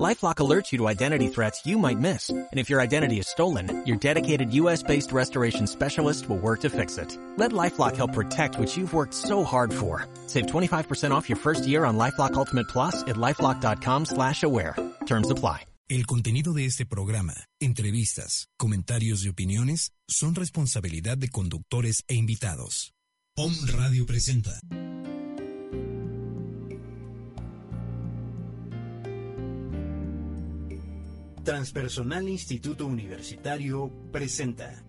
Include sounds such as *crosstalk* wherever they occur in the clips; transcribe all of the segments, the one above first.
LifeLock alerts you to identity threats you might miss. And if your identity is stolen, your dedicated U.S.-based restoration specialist will work to fix it. Let LifeLock help protect what you've worked so hard for. Save 25% off your first year on LifeLock Ultimate Plus at LifeLock.com slash aware. Terms apply. El contenido de este programa, entrevistas, comentarios y opiniones son responsabilidad de conductores e invitados. POM Radio presenta. Transpersonal Instituto Universitario presenta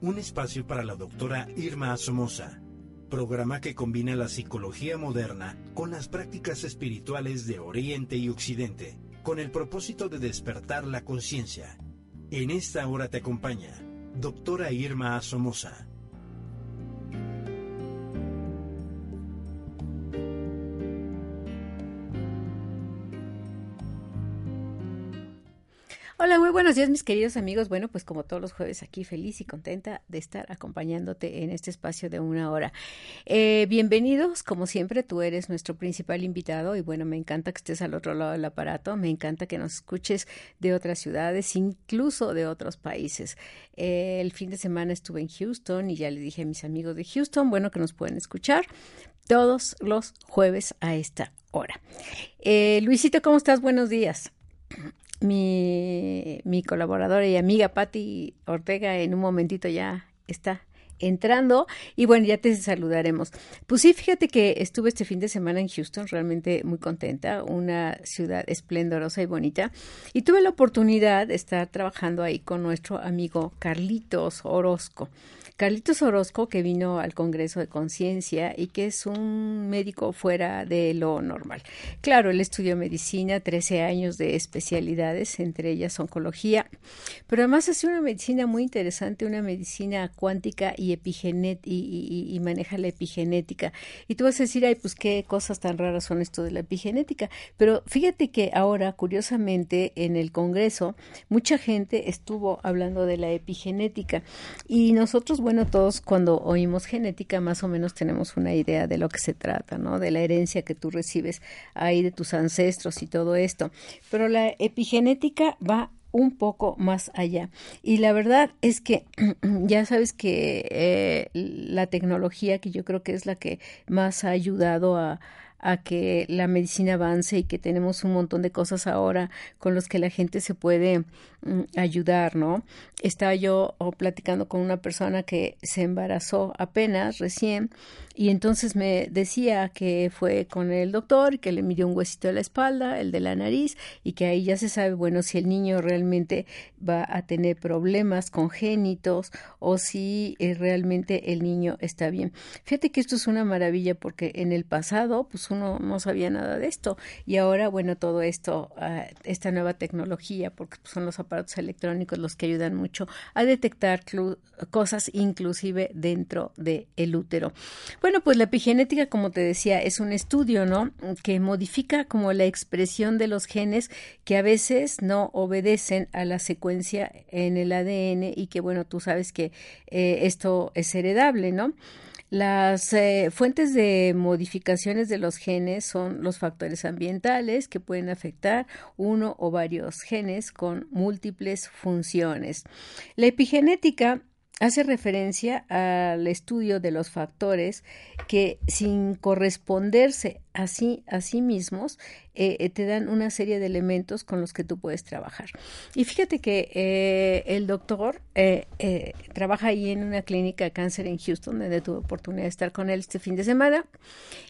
un espacio para la doctora Irma Somoza, programa que combina la psicología moderna con las prácticas espirituales de Oriente y Occidente, con el propósito de despertar la conciencia. En esta hora te acompaña doctora Irma Somoza. Hola, muy buenos días mis queridos amigos. Bueno, pues como todos los jueves aquí feliz y contenta de estar acompañándote en este espacio de una hora. Eh, bienvenidos, como siempre, tú eres nuestro principal invitado y bueno, me encanta que estés al otro lado del aparato, me encanta que nos escuches de otras ciudades, incluso de otros países. Eh, el fin de semana estuve en Houston y ya le dije a mis amigos de Houston, bueno, que nos pueden escuchar todos los jueves a esta hora. Eh, Luisito, ¿cómo estás? Buenos días mi, mi colaboradora y amiga Patti Ortega en un momentito ya está entrando y bueno, ya te saludaremos. Pues sí, fíjate que estuve este fin de semana en Houston, realmente muy contenta, una ciudad esplendorosa y bonita y tuve la oportunidad de estar trabajando ahí con nuestro amigo Carlitos Orozco. Carlitos Orozco, que vino al Congreso de Conciencia y que es un médico fuera de lo normal. Claro, él estudió medicina, 13 años de especialidades, entre ellas oncología, pero además hace una medicina muy interesante, una medicina cuántica y, epigenet y, y, maneja la epigenética. Y tú vas a decir, ay, pues qué cosas tan raras son esto de la epigenética. Pero fíjate que ahora, curiosamente, en el Congreso, mucha gente estuvo hablando de la epigenética y nosotros bueno, todos cuando oímos genética más o menos tenemos una idea de lo que se trata, ¿no? De la herencia que tú recibes ahí de tus ancestros y todo esto. Pero la epigenética va un poco más allá. Y la verdad es que *clears throat* ya sabes que eh, la tecnología, que yo creo que es la que más ha ayudado a, a que la medicina avance y que tenemos un montón de cosas ahora con los que la gente se puede ayudar, ¿no? Estaba yo oh, platicando con una persona que se embarazó apenas, recién, y entonces me decía que fue con el doctor que le midió un huesito de la espalda, el de la nariz, y que ahí ya se sabe, bueno, si el niño realmente va a tener problemas congénitos o si eh, realmente el niño está bien. Fíjate que esto es una maravilla porque en el pasado, pues uno no sabía nada de esto y ahora, bueno, todo esto, uh, esta nueva tecnología, porque son los aparatos electrónicos los que ayudan mucho a detectar cosas inclusive dentro del el útero. Bueno, pues la epigenética, como te decía, es un estudio, ¿no? Que modifica como la expresión de los genes que a veces no obedecen a la secuencia en el ADN y que, bueno, tú sabes que eh, esto es heredable, ¿no? Las eh, fuentes de modificaciones de los genes son los factores ambientales que pueden afectar uno o varios genes con múltiples funciones. La epigenética hace referencia al estudio de los factores que sin corresponderse a sí, a sí mismos eh, eh, te dan una serie de elementos con los que tú puedes trabajar. Y fíjate que eh, el doctor trabaja ahí en una clínica de cáncer en Houston, donde tuve oportunidad de estar con él este fin de semana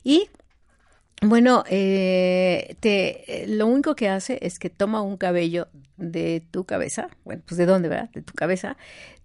y bueno, eh, te, lo único que hace es que toma un cabello de tu cabeza, bueno, pues de dónde, ¿verdad? De tu cabeza,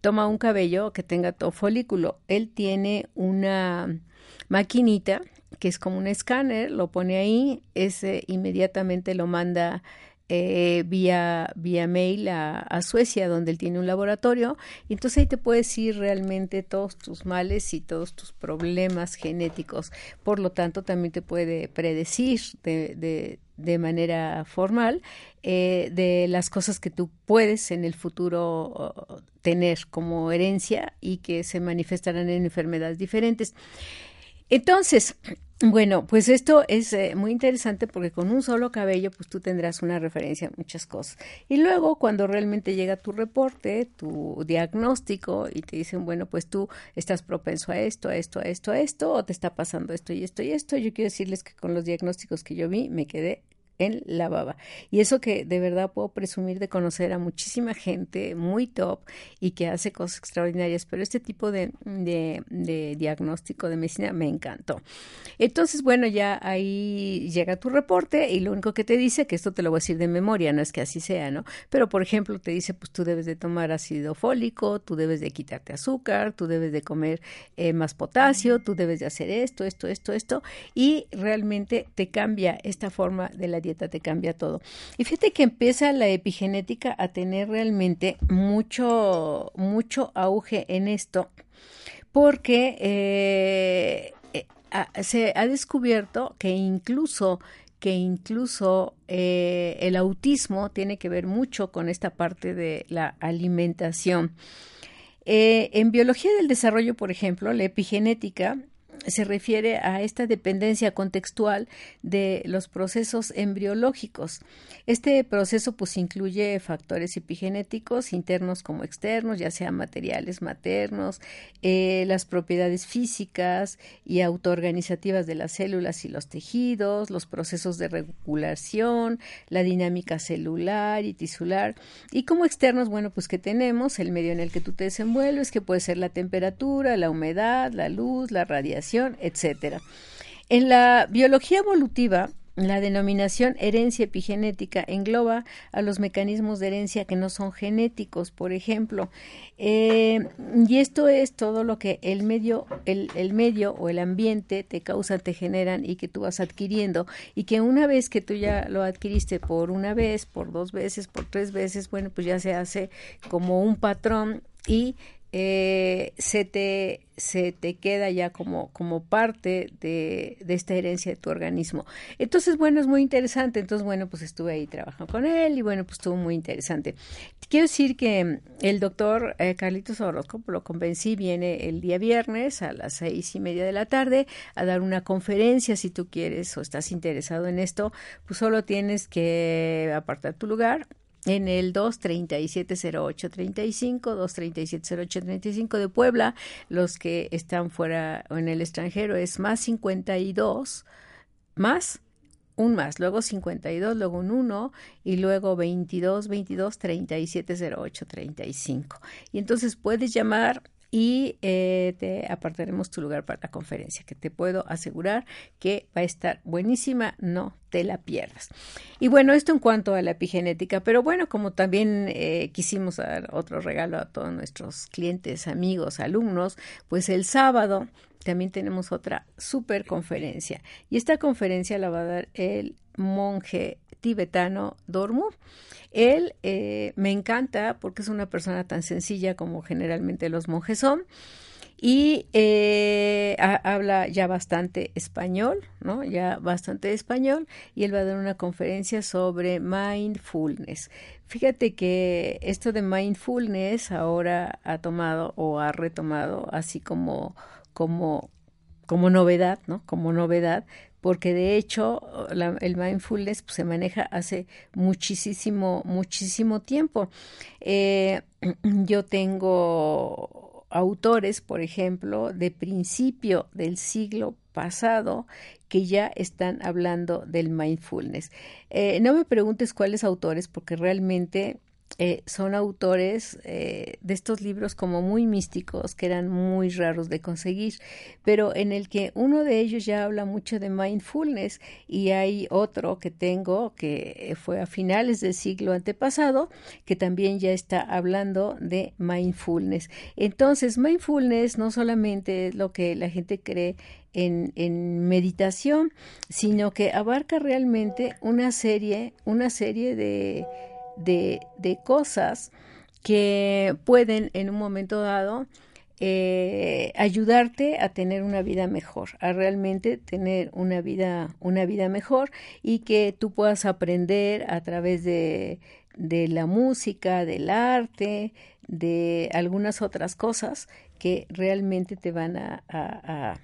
toma un cabello que tenga todo folículo. Él tiene una maquinita que es como un escáner, lo pone ahí, ese inmediatamente lo manda eh, vía, vía mail a, Suecia, donde él tiene un laboratorio, y entonces ahí te puedes decir realmente todos tus males y todos tus problemas genéticos. Por lo tanto, también te puede predecir de, de de manera formal eh, de las cosas que tú puedes en el futuro tener como herencia y que se manifestarán en enfermedades diferentes. Entonces, bueno, pues esto es eh, muy interesante porque con un solo cabello, pues tú tendrás una referencia a muchas cosas. Y luego, cuando realmente llega tu reporte, tu diagnóstico, y te dicen, bueno, pues tú estás propenso a esto, a esto, a esto, a esto, o te está pasando esto y esto y esto, yo quiero decirles que con los diagnósticos que yo vi, me quedé en la baba. Y eso que de verdad puedo presumir de conocer a muchísima gente muy top y que hace cosas extraordinarias, pero este tipo de, de, diagnóstico de medicina me encantó. Entonces, bueno, ya ahí llega tu reporte y lo único que te dice, que esto te lo voy a decir de memoria, no es que así sea, ¿no? Pero, por ejemplo, te dice, pues tú debes de tomar ácido fólico, tú debes de quitarte azúcar, tú debes de comer eh, más potasio, tú debes de hacer esto, esto, esto, esto, y realmente te cambia esta forma de la dieta te cambia todo. Y fíjate que empieza la epigenética a tener realmente mucho, mucho auge en esto, porque eh, eh, se ha descubierto que incluso que incluso eh, el autismo tiene que ver mucho con esta parte de la alimentación. en biología del desarrollo, por ejemplo, la epigenética se refiere a esta dependencia contextual de los procesos embriológicos. Este proceso pues incluye factores epigenéticos internos como externos, ya sean materiales maternos, eh, las propiedades físicas y autoorganizativas de las células y los tejidos, los procesos de regulación, la dinámica celular y tisular y como externos, bueno, pues que tenemos el medio en el que tú te desenvuelves, que puede ser la temperatura, la humedad, la luz, la radiación, etcétera. En la biología evolutiva, la denominación herencia epigenética engloba a los mecanismos de herencia que no son genéticos, por ejemplo, eh, y esto es todo lo que el medio, el, el, medio o el ambiente te causa, te generan y que tú vas adquiriendo y que una vez que tú ya lo adquiriste por una vez, por dos veces, por tres veces, bueno, pues ya se hace como un patrón y eh, se, te, se te queda ya como, como parte de, de, esta herencia de tu organismo. Entonces, bueno, es muy interesante. Entonces, bueno, pues estuve ahí trabajando con él y bueno, pues estuvo muy interesante. Quiero decir que el doctor eh, Carlitos Orozco, lo convencí, viene el día viernes a las seis y media de la tarde a dar una conferencia si tú quieres o estás interesado en esto, pues solo tienes que apartar tu lugar en el 2370835, 2370835 de Puebla, los que están fuera o en el extranjero es más 52 más un más, luego 52, luego un 1 y luego 22 22 37 08 35. Y entonces puedes llamar y eh, te apartaremos tu lugar para la conferencia, que te puedo asegurar que va a estar buenísima, no te la pierdas. Y bueno, esto en cuanto a la epigenética, pero bueno, como también eh, quisimos dar otro regalo a todos nuestros clientes, amigos, alumnos, pues el sábado también tenemos otra super conferencia y esta conferencia la va a dar el monje tibetano Dormu. Él eh, me encanta porque es una persona tan sencilla como generalmente los monjes son y eh, habla ya bastante español, ¿no? Ya bastante español y él va a dar una conferencia sobre mindfulness. Fíjate que esto de mindfulness ahora ha tomado o ha retomado así como como como novedad, ¿no? Como novedad, porque de hecho el mindfulness pues, se maneja hace muchísimo, muchísimo tiempo. Eh, *clears throat* yo tengo autores, por ejemplo, de principio del siglo pasado que ya están hablando del mindfulness. Eh, no me preguntes cuáles autores, porque realmente eh, son autores eh, de estos libros como muy místicos que eran muy raros de conseguir, pero en el que uno de ellos ya habla mucho de mindfulness y hay otro que tengo que fue a finales del siglo antepasado que también ya está hablando de mindfulness. Entonces, mindfulness no solamente es lo que la gente cree en, en, meditación, sino que abarca realmente una serie, una serie de de, cosas que pueden en un momento dado eh, ayudarte a tener una vida mejor, a realmente tener una vida, una vida mejor y que tú puedas aprender a través de, de la música, del arte, de algunas otras cosas que realmente te van a, a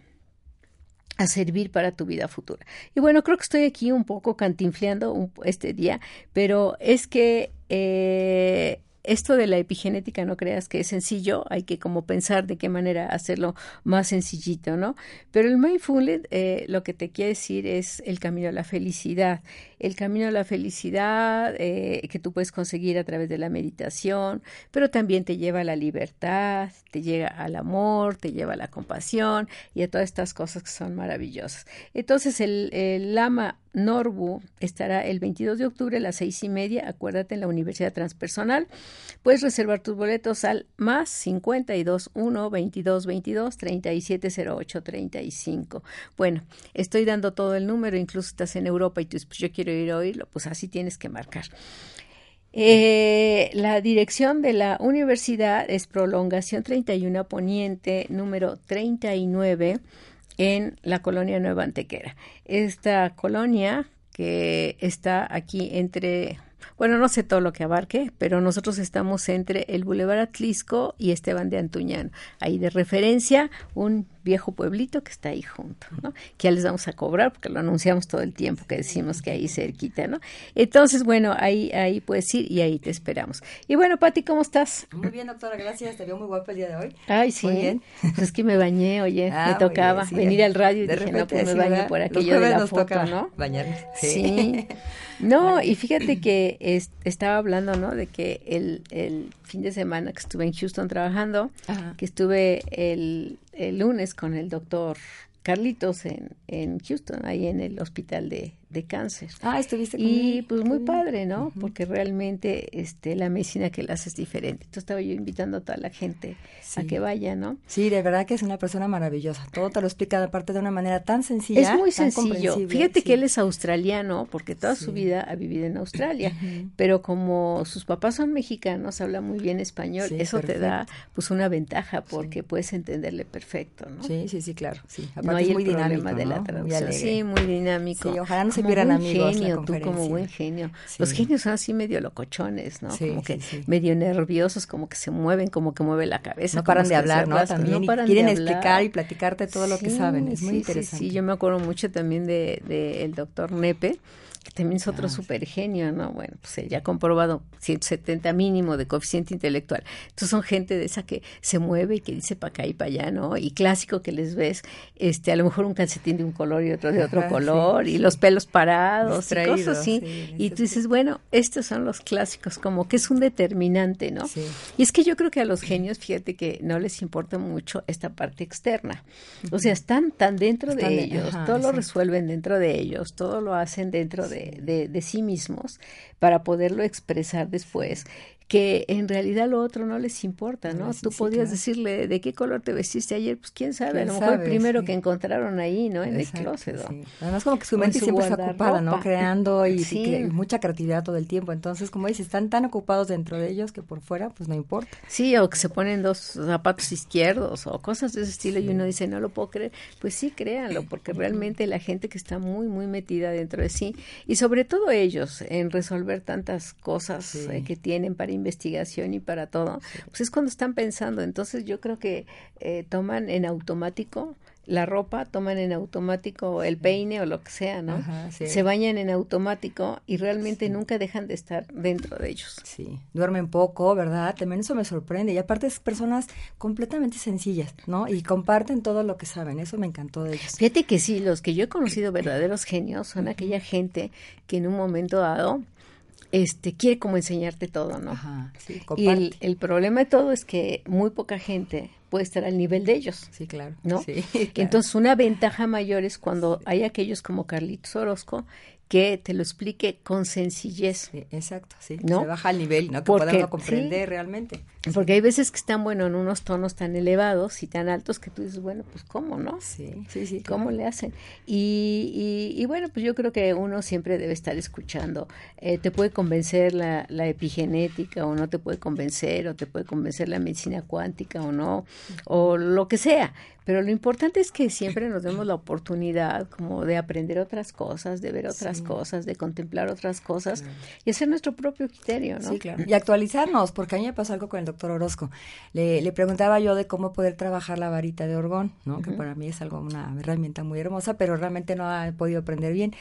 servir para tu vida futura. Y bueno, creo que estoy aquí un poco cantinfleando este día, pero es que eh, esto de la epigenética no creas que es sencillo, hay que como pensar de qué manera hacerlo más sencillito, ¿no? Pero el mindfulness eh, lo que te quiere decir es el camino a la felicidad, el camino a la felicidad eh, que tú puedes conseguir a través de la meditación, pero también te lleva a la libertad, te llega al amor, te lleva a la compasión y a todas estas cosas que son maravillosas. Entonces el, Lama Norbu estará el 22 de octubre a las seis y media, acuérdate, en la Universidad Transpersonal. Puedes reservar tus boletos al más 52 1 22 22 37 08 35. Bueno, estoy dando todo el número, incluso estás en Europa y tú pues yo quiero ir a oírlo, pues así tienes que marcar. Eh, la dirección de la universidad es Prolongación 31 Poniente, número 39 en la colonia Nueva Antequera. Esta colonia que está aquí entre, bueno, no sé todo lo que abarque, pero nosotros estamos entre el Boulevard Atlisco y Esteban de Antuñano. Ahí de referencia un viejo pueblito que está ahí junto, ¿no? Que ya les vamos a cobrar porque lo anunciamos todo el tiempo que decimos que ahí cerquita, ¿no? Entonces, bueno, ahí, ahí puedes ir y ahí te esperamos. Y bueno, Pati, ¿cómo estás? Muy bien, doctora, gracias. Te veo muy guapa el día de hoy. Ay, sí. Muy bien. Pues es que me bañé, oye, ah, me tocaba venir al radio y dije, no, pues me baño por aquello de la foto, ¿no? Bañarnos. Sí. No, y *laughs* fíjate que estaba hablando, ¿no? De que el, el fin de semana que estuve en Houston trabajando, que estuve el el lunes con el doctor Carlitos en, en Houston, ahí en el hospital de, de cáncer. Ah, estuviste con Y pues muy padre, ¿no? Porque realmente este la medicina que la hace es diferente. Entonces estaba yo invitando a toda la gente a que vaya, ¿no? Sí, de verdad que es una persona maravillosa. Todo te lo explica aparte de una manera tan sencilla. Es muy sencillo. Fíjate que él es australiano porque toda su vida ha vivido en Australia, pero como sus papás son mexicanos, habla muy bien español. Eso te da pues una ventaja porque puedes entenderle perfecto, ¿no? Sí, sí, sí, claro. Sí. Aparte no hay es muy el dinámico, de la traducción. sí, muy dinámico. Ojalá se como amigos. genio, tú como buen genio. Los genios son así medio locochones, ¿no? como que medio nerviosos, como que se mueven, como que mueve la cabeza. No paran de hablar, ¿no? También quieren explicar y platicarte todo lo que saben. Es muy interesante. Sí, yo me acuerdo mucho también de, de el doctor Nepe que también es otro ah, super genio, ¿no? Bueno, pues ya ha comprobado 170 mínimo de coeficiente intelectual. Entonces son gente de esa que se mueve y que dice para acá y para allá, ¿no? Y clásico que les ves, este, a lo mejor un calcetín de un color y otro de otro color, y los pelos parados, y cosas así. y tú dices, bueno, estos son los clásicos, como que es un determinante, ¿no? Y es que yo creo que a los genios, fíjate que no les importa mucho esta parte externa. O sea, están tan dentro de ellos, todo lo resuelven dentro de ellos, todo lo hacen dentro de de, sí mismos para poderlo expresar después que en realidad lo otro no les importa, ¿no? Tú podías decirle de qué color te vestiste ayer, pues quién sabe, a lo mejor el primero que encontraron ahí, ¿no? En el closet. Además como que su mente siempre está ocupada, ¿no? Creando y, mucha creatividad todo el tiempo. Entonces, como dices, están tan ocupados dentro de ellos que por fuera, pues no importa. Sí, o que se ponen dos zapatos izquierdos o cosas de ese estilo y uno dice, no lo puedo creer. Pues sí, créanlo, porque realmente la gente que está muy, muy metida dentro de sí y sobre todo ellos en resolver tantas cosas eh, que tienen para investigación y para todo, pues es cuando están pensando. Entonces yo creo que eh, toman en automático la ropa, toman en automático el peine o lo que sea, ¿no? Se bañan en automático y realmente nunca dejan de estar dentro de ellos. Sí, duermen poco, ¿verdad? También eso me sorprende. Y aparte es personas completamente sencillas, ¿no? Y comparten todo lo que saben. Eso me encantó de ellos. Fíjate que sí, los que yo he conocido *clears throat* verdaderos genios son aquella gente que en un momento dado este, quiere como enseñarte todo, ¿no? Ajá, sí, y el, el, problema de todo es que muy poca gente puede estar al nivel de ellos. Sí, claro. ¿No? *laughs* Entonces, una ventaja mayor es cuando hay aquellos como Carlitos Orozco que te lo explique con sencillez. exacto, sí. ¿no? Se baja al nivel, ¿no? Que podamos comprender realmente. Porque hay veces que están, bueno, en unos tonos tan elevados y tan altos que tú dices, bueno, pues ¿cómo, no? Sí, sí, sí. ¿Cómo le hacen? Y, y, bueno, pues yo creo que uno siempre debe estar escuchando. Eh, te puede convencer la, la epigenética o no te puede convencer, o te puede convencer la medicina cuántica o no, O lo que sea. Pero lo importante es que siempre nos demos la oportunidad como de aprender otras cosas, de ver otras cosas, de contemplar otras cosas y hacer nuestro propio criterio, ¿no? Sí, claro. Y actualizarnos, porque a mí me pasó algo con el doctor Orozco. Le, le preguntaba yo de cómo poder trabajar la varita de orgón, ¿no? Que para mí es algo, una herramienta muy hermosa, pero realmente no ha podido aprender bien.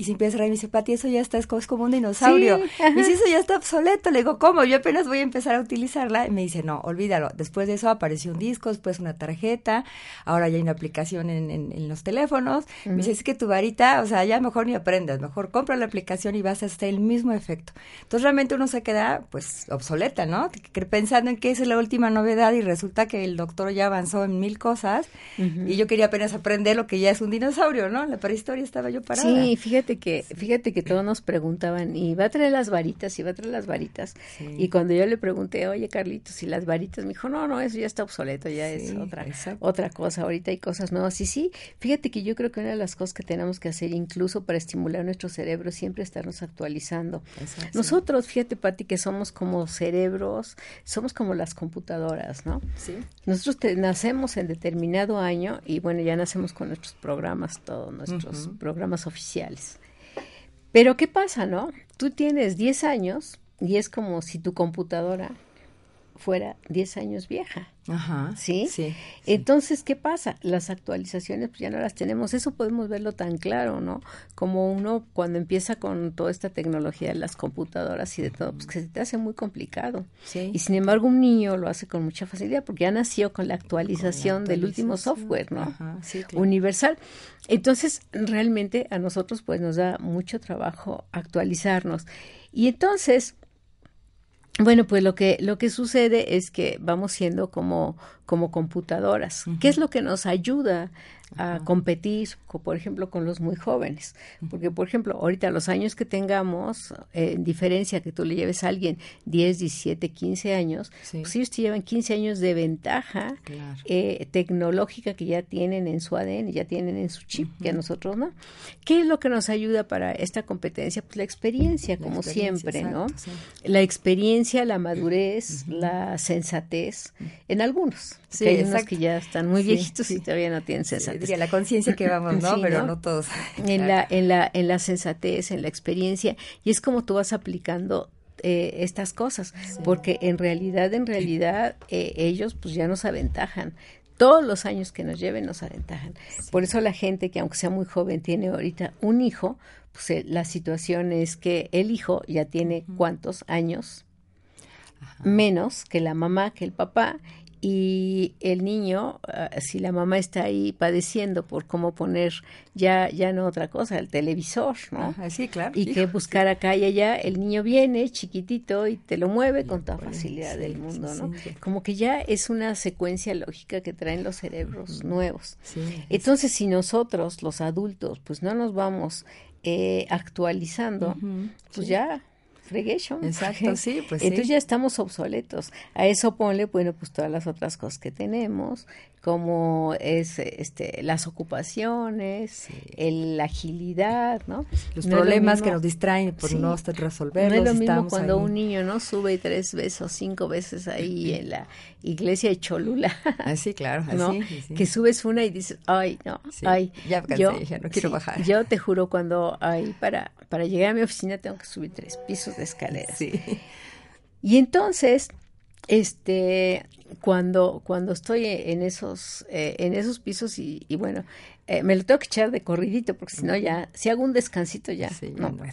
Y se empieza a reír y me dice, Pati, eso ya está, es como un dinosaurio. y me dice, eso ya *laughs* está obsoleto. Le digo, ¿cómo? Yo apenas voy a empezar a utilizarla. Y me dice, no, olvídalo. Después de eso apareció un disco, después una tarjeta. Ahora ya hay una aplicación en, en, los teléfonos. Me dice, es que tu varita, o sea, ya mejor ni aprendas. Mejor compra la aplicación y vas a hacer el mismo efecto. Entonces realmente uno se queda, pues, obsoleta, ¿no? Pensando en que esa es la última novedad y resulta que el doctor ya avanzó en mil cosas. Y yo quería apenas aprender lo que ya es un dinosaurio, ¿no? La prehistoria estaba yo parada. Sí, fíjate que, fíjate que todos nos preguntaban, ¿y va a traer las varitas? ¿Y va a traer las varitas? Y cuando yo le pregunté, oye Carlitos, ¿y las varitas? Me dijo, no, no, eso ya está obsoleto, ya es otra, otra cosa, ahorita hay cosas nuevas. Y sí, fíjate que yo creo que una de las cosas que tenemos que hacer, incluso para estimular nuestro cerebro, siempre estarnos actualizando. Nosotros, fíjate, Pati, que somos como cerebros, somos como las computadoras, ¿no? Sí. Nosotros nacemos en determinado año y bueno, ya nacemos con nuestros programas, todos nuestros programas oficiales. Pero ¿qué pasa, no? Tú tienes 10 años y es como si tu computadora fuera 10 años vieja. Ajá. ¿Sí? ¿sí? Entonces, ¿qué pasa? Las actualizaciones pues ya no las tenemos. Eso podemos verlo tan claro, ¿no? Como uno cuando empieza con toda esta tecnología de las computadoras y de todo, pues que se te hace muy complicado. Sí. Y sin embargo, un niño lo hace con mucha facilidad porque ya nació con la actualización, del último software, ¿no? Ajá, sí, Universal. Entonces, realmente a nosotros pues nos da mucho trabajo actualizarnos. Y entonces, bueno, pues lo que, lo que sucede es que vamos siendo como, como computadoras. ¿Qué es lo que nos ayuda a competir, por ejemplo, con los muy jóvenes. Porque, por ejemplo, ahorita los años que tengamos, eh, en diferencia que tú le lleves a alguien 10, 17, 15 años, pues ellos te llevan 15 años de ventaja eh, tecnológica que ya tienen en su ADN, ya tienen en su chip, que a nosotros no. ¿Qué es lo que nos ayuda para esta competencia? Pues la experiencia, como siempre, ¿no? La experiencia, la madurez, la sensatez, en algunos. Hay unos que ya están muy viejitos y todavía no tienen sensatez la conciencia que vamos, ¿no? *laughs* Pero ¿no? todos. *laughs* En, la, en, la, en la sensatez, en la experiencia, y es como tú vas aplicando eh, estas cosas, porque en realidad, en realidad, eh, ellos pues ya nos aventajan. Todos los años que nos lleven nos aventajan. Por eso la gente que aunque sea muy joven tiene ahorita un hijo, pues eh, la situación es que el hijo ya tiene cuántos años menos que la mamá, que el papá, y el niño, ah, si la mamá está ahí padeciendo por cómo poner ya, ya no otra cosa, el televisor, ¿no? sí, claro. Y que buscar acá y allá, el niño viene chiquitito y te lo mueve con toda facilidad del mundo, ¿no? Como que ya es una secuencia lógica que traen los cerebros nuevos. Entonces, si nosotros, los adultos, pues no nos vamos eh, actualizando, pues ya Exacto, *laughs* sí, pues Entonces ya estamos obsoletos. A eso ponle, bueno, pues todas las otras cosas que tenemos, como es este las ocupaciones, la agilidad, ¿no? Los problemas que nos distraen por no resolverlos. No es lo mismo cuando un niño no sube tres veces o cinco veces ahí *clears throat* en la iglesia de Cholula. Así, ah, claro, así, Que subes una y dices, ay, no, ay, ya, yo, no quiero bajar. Yo te juro cuando ay, para para llegar a mi oficina tengo que subir tres pisos de escaleras. Y entonces, este, cuando, cuando estoy en esos, eh, en esos pisos y, bueno, eh, me lo tengo que echar de corridito porque si no ya, si hago un descansito ya, no puedo.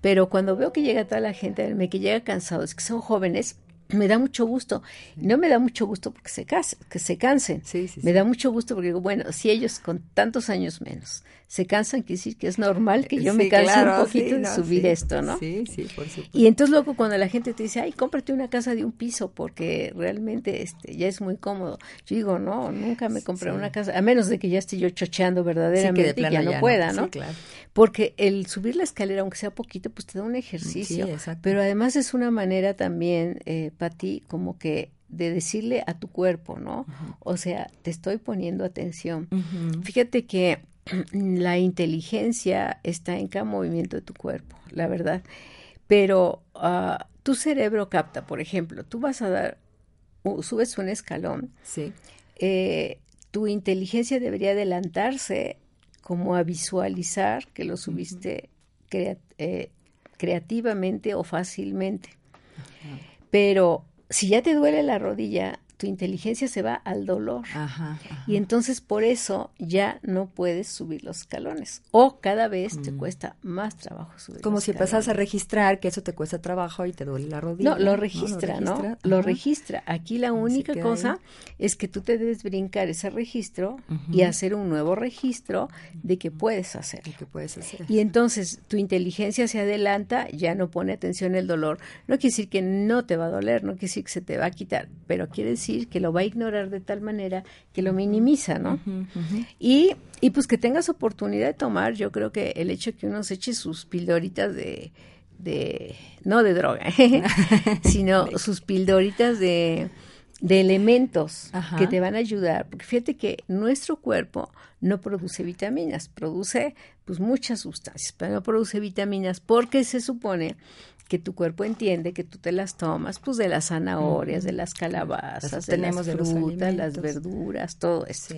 Pero cuando veo que llega toda la gente, me que llega cansados, que son jóvenes, me da mucho gusto. No me da mucho gusto porque se, que se cansen. me da mucho gusto porque digo, bueno, si ellos con tantos años menos se cansan, quiere decir que es normal que yo me canse un poquito de subir esto, ¿no? Sí, sí, por supuesto. Y entonces luego cuando la gente te dice, ay, cómprate una casa de un piso porque realmente este ya es muy cómodo. Yo digo, no, nunca me compré una casa, a menos de que ya esté yo chocheando verdaderamente que y ya no pueda, ¿no? claro. Porque el subir la escalera, aunque sea poquito, pues te da un ejercicio. Pero además es una manera también, eh, Pati, como que de decirle a tu cuerpo, ¿no? O sea, te estoy poniendo atención. Fíjate que *clears throat* la inteligencia está en cada movimiento de tu cuerpo, la verdad. Pero ah, tu cerebro capta, por ejemplo, tú vas a dar subes un escalón, sí. Eh, tu inteligencia debería adelantarse como a visualizar que lo subiste eh, creativamente o fácilmente. Pero si ya te duele la rodilla, tu inteligencia se va al dolor. Y entonces por eso ya no puedes subir los escalones. O cada vez te mm. cuesta más trabajo subir. Como si empezas a registrar que eso te cuesta trabajo y te duele la rodilla. No, lo registra, ¿no? Lo registra. Aquí la única cosa es que tú te debes brincar ese registro y hacer un nuevo registro de que puedes hacer. que puedes hacer. Y entonces tu inteligencia se adelanta, ya no pone atención el dolor. No quiere decir que no te va a doler, no quiere decir que se te va a quitar, pero quiere decir que lo va a ignorar de tal manera que lo minimiza, ¿no? Y, y pues que tengas oportunidad de tomar, yo creo que el hecho de que uno se eche sus pildoritas de, de no de droga, *laughs* sino *laughs* sus pildoritas de, de elementos que te van a ayudar, porque fíjate que nuestro cuerpo no produce vitaminas, produce pues muchas sustancias, pero no produce vitaminas porque se supone que tu cuerpo entiende que tú te las tomas, pues de las zanahorias, de las calabazas, de las frutas, las verduras, todo eso.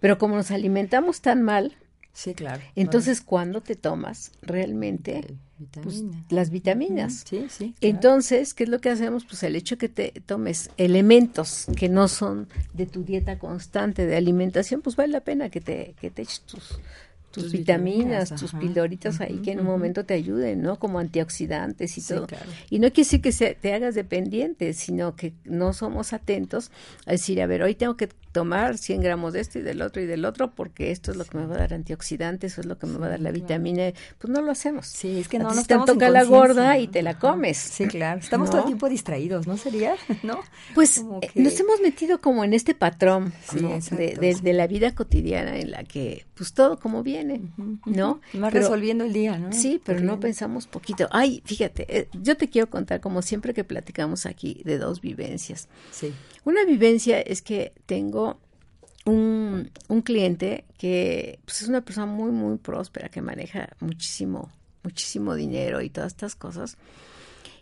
Pero como nos alimentamos tan mal, sí, claro. Entonces, ¿cuándo te tomas realmente pues, las vitaminas? Sí, sí. Entonces, ¿qué es lo que hacemos? Pues el hecho que te tomes elementos que no son de tu dieta constante de alimentación, pues vale la pena que te, que te eches tus tus, vitaminas, tus pildoritas ahí que en un momento te ayuden, ¿no? Como antioxidantes y todo. Y no quiere decir que se, te hagas dependiente, sino que no somos atentos a decir, a ver, hoy tengo que tomar 100 gramos de esto y del otro y del otro porque esto es lo que me va a dar antioxidantes, eso es lo que me va a dar la vitamina. Pues no lo hacemos. Sí, es que no nos te toca la gorda y te la comes. Sí, claro. Estamos todo el tiempo distraídos, ¿no sería? *laughs* ¿No? Pues eh, nos hemos metido como en este patrón de, de, la vida cotidiana en la que pues todo como viene, ¿no? Más resolviendo el día, ¿no? Sí, pero no pensamos poquito. Ay, fíjate, eh, yo te quiero contar como siempre que platicamos aquí de dos vivencias. Sí. Una vivencia es que tengo un, un cliente que pues, es una persona muy, muy próspera, que maneja muchísimo, muchísimo dinero y todas estas cosas.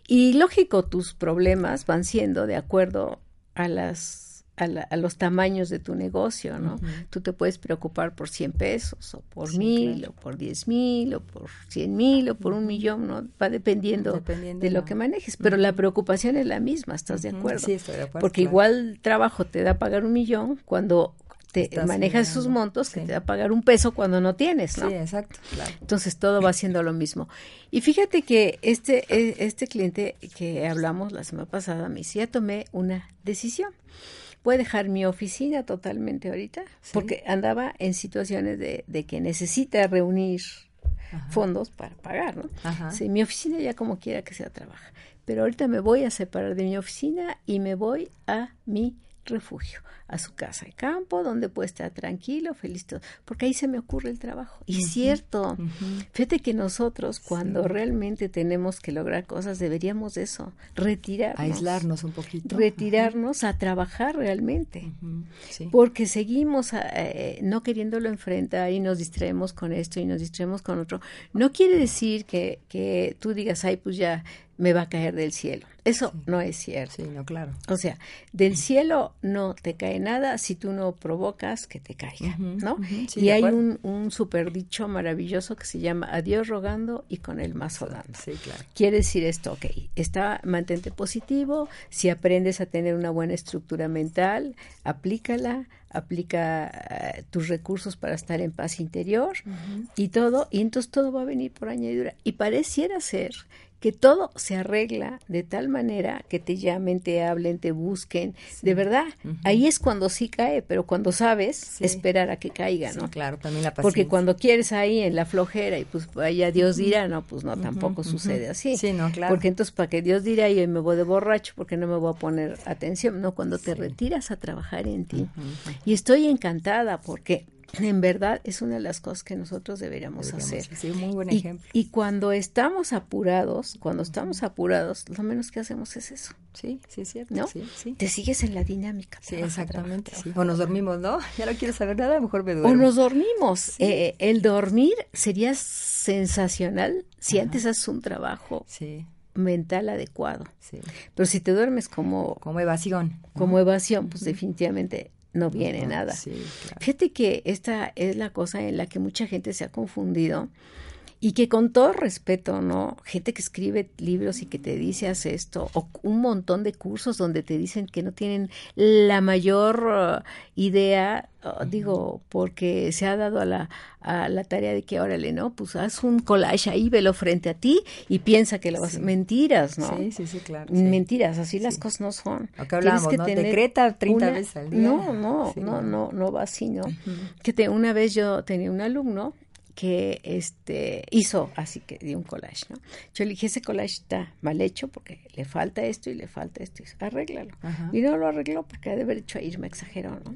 Y lógico, tus problemas van siendo de acuerdo a las a, los tamaños de tu negocio, ¿no? Tú te puedes preocupar por 100 pesos, o por mil, o por 10 mil, o por 100 mil, o por un millón, ¿no? Va dependiendo, de lo que manejes, pero la preocupación es la misma, ¿estás de acuerdo? Sí, estoy de acuerdo. Porque igual trabajo te da pagar un millón cuando te manejas esos montos que te da pagar un peso cuando no tienes, ¿no? Sí, exacto, Entonces todo va siendo lo mismo. Y fíjate que este, e, este cliente que hablamos la semana pasada me decía, tomé una decisión puede dejar mi oficina totalmente ahorita, porque andaba en situaciones de, que necesita reunir fondos para pagar, ¿no? Sí, mi oficina ya como quiera que sea trabaja, pero ahorita me voy a separar de mi oficina y me voy a mi refugio a su casa de campo, donde puede estar tranquilo, feliz, todo, porque ahí se me ocurre el trabajo. Y cierto, fíjate que nosotros cuando realmente tenemos que lograr cosas, deberíamos de eso, retirarnos. Aislarnos un poquito. Retirarnos a trabajar realmente. Porque seguimos eh, no queriéndolo enfrentar y nos distraemos con esto y nos distraemos con otro. No quiere decir que, que tú digas, ay, pues ya me va a caer del cielo. Eso no es cierto. Sí, no, claro. O sea, del cielo no te cae nada si tú no provocas que te caiga, ¿no? y hay un, un super dicho maravilloso que se llama adiós rogando y con el más dando. Sí, claro. Quiere decir esto, ok, está, mantente positivo, si aprendes a tener una buena estructura mental, aplícala, aplica eh, tus recursos para estar en paz interior y todo, y entonces todo va a venir por añadidura. Y pareciera ser que todo se arregla de tal manera que te llamen, te hablen, te busquen. De verdad, ahí es cuando sí cae, pero cuando sabes, esperar a que caiga, ¿no? claro, también la paciencia. Porque cuando quieres ahí en la flojera y pues vaya Dios dirá, no, pues no, tampoco sucede así. Sí, no, claro. Porque entonces para que Dios dirá y me voy de borracho porque no me voy a poner atención, no, cuando te retiras a trabajar en ti. Y estoy encantada porque en verdad es una de las cosas que nosotros deberíamos, hacer. Sí, muy buen y, ejemplo. Y cuando estamos apurados, cuando estamos apurados, lo menos que hacemos es eso. Sí, sí es cierto. ¿No? Sí, sí. Te sigues en la dinámica. Sí, exactamente. O nos dormimos, ¿no? *laughs* Ya no quiero saber nada, mejor me duermo. O nos dormimos. Eh, el dormir sería sensacional si antes haces un trabajo. Sí mental adecuado. Sí. Pero si te duermes como, Como evasión. como evasión, pues definitivamente no viene nada. Sí, claro. Fíjate que esta es la cosa en la que mucha gente se ha confundido y que con todo respeto, ¿no? Gente que escribe libros y que te dice haz esto, o un montón de cursos donde te dicen que no tienen la mayor uh, idea, uh, digo, porque se ha dado a la, a la tarea de que, órale, ¿no? Pues haz un collage ahí, velo frente a ti y piensa que lo vas... Sí. Mentiras, ¿no? Sí, sí, sí, claro. sí. Mentiras, así las cosas no son. Tienes hablábamos, que ¿no? tener Decreta 30 una- veces al día. No, no, no. no, no va así, ¿no? Que te, una vez yo tenía un alumno que este hizo así que dio un collage, ¿no? Yo le dije, ese collage está mal hecho porque le falta esto y le falta esto, y arréglalo. Ajá. Y no lo arregló porque ha de haber hecho ahí, me exageró, ¿no?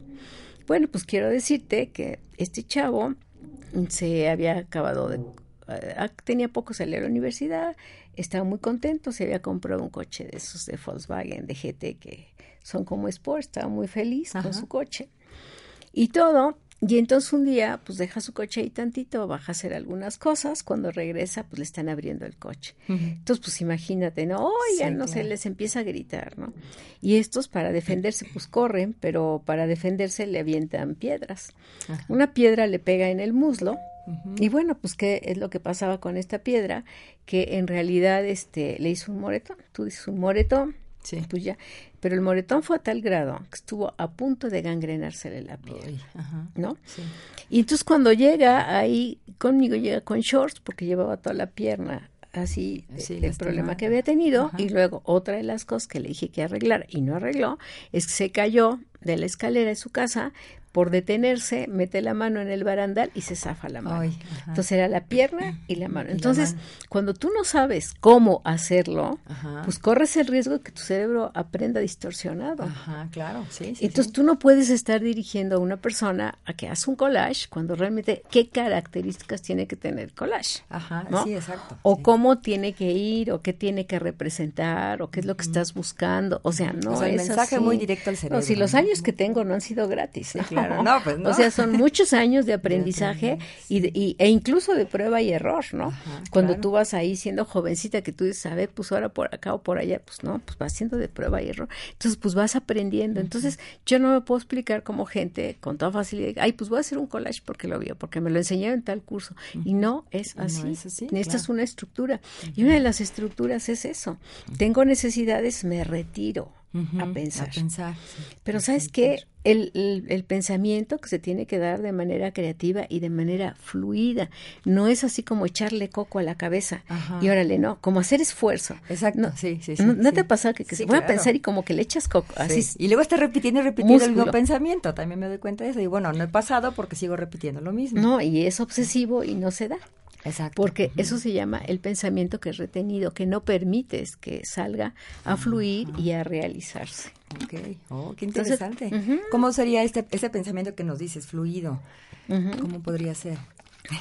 Bueno, pues quiero decirte que este chavo se había acabado de... eh, tenía poco salir a la universidad, estaba muy contento, se había comprado un coche de esos de Volkswagen, de GT, que son como Sport, estaba muy feliz Ajá. con su coche. Y todo, y entonces un día, pues deja su coche ahí tantito, baja a hacer algunas cosas, cuando regresa, pues le están abriendo el coche. Entonces, pues imagínate, ¿no? Oigan, Sí, no sé, claro. les empieza a gritar, ¿no? Y estos para defenderse, pues corren, pero para defenderse le avientan piedras. Ajá. Una piedra le pega en el muslo. Y bueno, pues qué es lo que pasaba con esta piedra, que en realidad este le hizo un moretón. Tú dices un moretón, Sí. pues ya. Pero el moretón fue a tal grado que estuvo a punto de gangrenársele la piel, Uy, ajá. ¿no? Sí. Y entonces cuando llega ahí conmigo, llega con shorts porque llevaba toda la pierna así Sí, lastimada. problema que había tenido. Ajá. Y luego otra de las cosas que le dije que arreglar y no arregló es que se cayó de la escalera de su casa por detenerse, mete la mano en el barandal y se zafa la mano. Ay. Entonces era la pierna y la mano. La Entonces, mano. cuando tú no sabes cómo hacerlo, Ajá. pues corres el riesgo de que tu cerebro aprenda distorsionado. Ajá, claro, sí, sí. Entonces sí. tú no puedes estar dirigiendo a una persona a que haga un collage cuando realmente qué características tiene que tener el collage. Ajá, ¿no? sí, exacto. O sí. cómo tiene que ir, o qué tiene que representar, o qué es lo que estás buscando. O sea, no O sea, el es mensaje así. muy directo al No, cerebro, si los ¿no? años que tengo no han sido gratis. ¿no? claro. *laughs* No, pues, no. O sea, son muchos años de aprendizaje y, de- y- e incluso de prueba y error, ¿no? Ajá, Cuando claro. tú vas ahí siendo jovencita que tú dices, a ver, pues ahora por acá o por allá, pues no, pues vas haciendo de prueba y error. Entonces, pues vas aprendiendo. Entonces, yo no me puedo explicar como gente con toda facilidad, ay, pues voy a hacer un collage porque lo vio, porque me lo enseñaron en tal curso. Y no es Y no así. es así, Necesitas claro. una estructura. Y una de las estructuras es eso. Tengo necesidades, me retiro A pensar. A pensar, sí. Pero A ¿sabes qué? El, el- el pensamiento que se tiene que dar de manera creativa y de manera fluida. No es así como echarle coco a la cabeza. Ajá. Y órale, no, como hacer esfuerzo. Exacto, No, sí, sí, sí. ¿No, sí. te ha pasado que, que Sí, se voy a claro. pensar y como que le echas coco? Así Sí. Y luego está repitiendo y repitiendo el mismo pensamiento. También me doy cuenta de eso. Y bueno, no he pasado porque sigo repitiendo lo mismo. No, y es obsesivo y no se da. Exacto. Porque eso se llama el pensamiento que es retenido, que no permites que salga a fluir y a realizarse. Ok. Oh, qué Entonces, interesante. ¿Cómo sería este ese pensamiento que nos dices, fluido? ¿Cómo podría ser?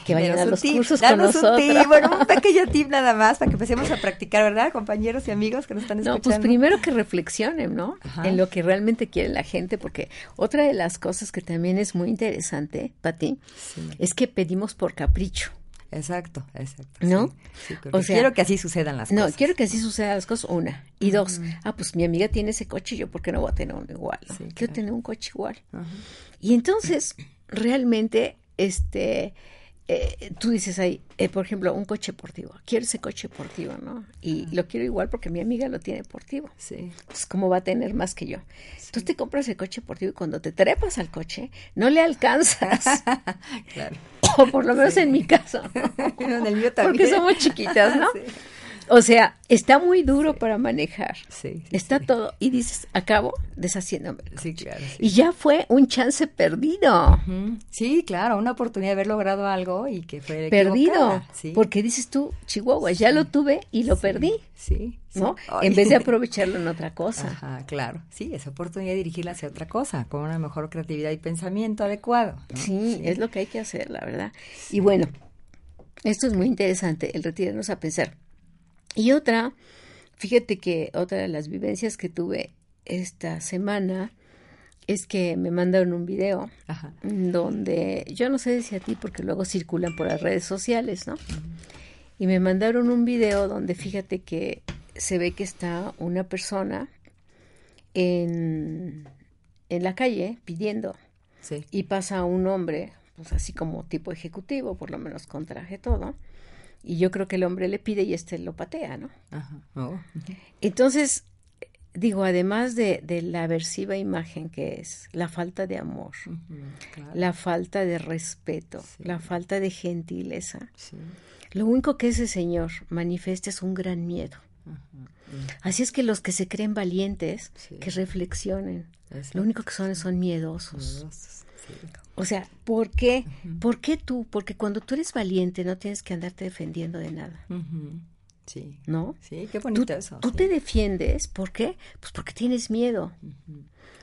Que vayan a un los tip, cursos con danos un nosotros. tip, bueno, un pequeño tip nada más para que empecemos a practicar, ¿verdad, compañeros y amigos que nos están No, escuchando? pues primero que reflexionen, ¿no? Ajá. En lo que realmente quiere la gente, porque otra de las cosas que también es muy interesante, Pati, Sí. es que pedimos por capricho. Exacto, exacto. ¿No? Sí, sí, porque O sea, quiero que así sucedan las No, cosas. quiero que así sucedan las cosas, una. Y dos, ah, pues mi amiga tiene ese coche, yo por qué no voy a tener uno igual. no? Sí, quiero claro. tener un coche igual. Y entonces, realmente, este, eh, tú dices ahí, eh, por ejemplo, un coche deportivo. Quiero ese coche deportivo, ¿no? Y lo quiero igual porque mi amiga lo tiene deportivo. Sí. Pues, ¿cómo va a tener más que yo? Entonces te compras el coche deportivo y cuando te trepas al coche, no le alcanzas. *laughs* Claro. o por lo menos en mi caso. *laughs* en el mío también. Porque somos chiquitas, ¿no? *laughs* Sí. O sea, está muy duro para manejar. Sí, sí, Está sí. todo. Y dices, acabo deshaciéndome. Sí, claro. Y ya fue un chance perdido. Sí, claro, una oportunidad de haber logrado algo y que fue Perdido. Porque dices tú, Chihuahua, ya lo tuve y lo perdí. Sí, sí. ¿No? Ay. En vez de *laughs* aprovecharlo en otra cosa. Ajá, claro. Sí, esa oportunidad de dirigirla hacia otra cosa, con una mejor creatividad y pensamiento adecuado. ¿no? Sí, es lo que hay que hacer, la verdad. Y bueno, esto es muy interesante, el retirarnos a pensar. Y otra, fíjate que otra de las vivencias que tuve esta semana es que me mandaron un video Ajá. donde yo no sé si a ti porque luego circulan por las redes sociales, ¿no? Y me mandaron un video donde fíjate que se ve que está una persona en, en la calle pidiendo Sí. y pasa un hombre, pues así como tipo ejecutivo, por lo menos con traje todo, y yo creo que el hombre le pide y este lo patea, ¿no? Ajá. Oh. Entonces, digo, además de, de la aversiva imagen que es la falta de amor, claro. la falta de respeto, Sí. la falta de gentileza, Sí. lo único que ese señor manifiesta es un gran miedo. Ajá. Así es que los que se creen valientes, Sí. que reflexionen, lo único que son son miedosos. Miedosos. O sea, ¿por qué? ¿Por qué tú? Porque cuando tú eres valiente no tienes que andarte defendiendo de nada. Sí. ¿no? Sí, qué Tú, bonito eso. tú sí. te defiendes, ¿por qué? Pues porque tienes miedo.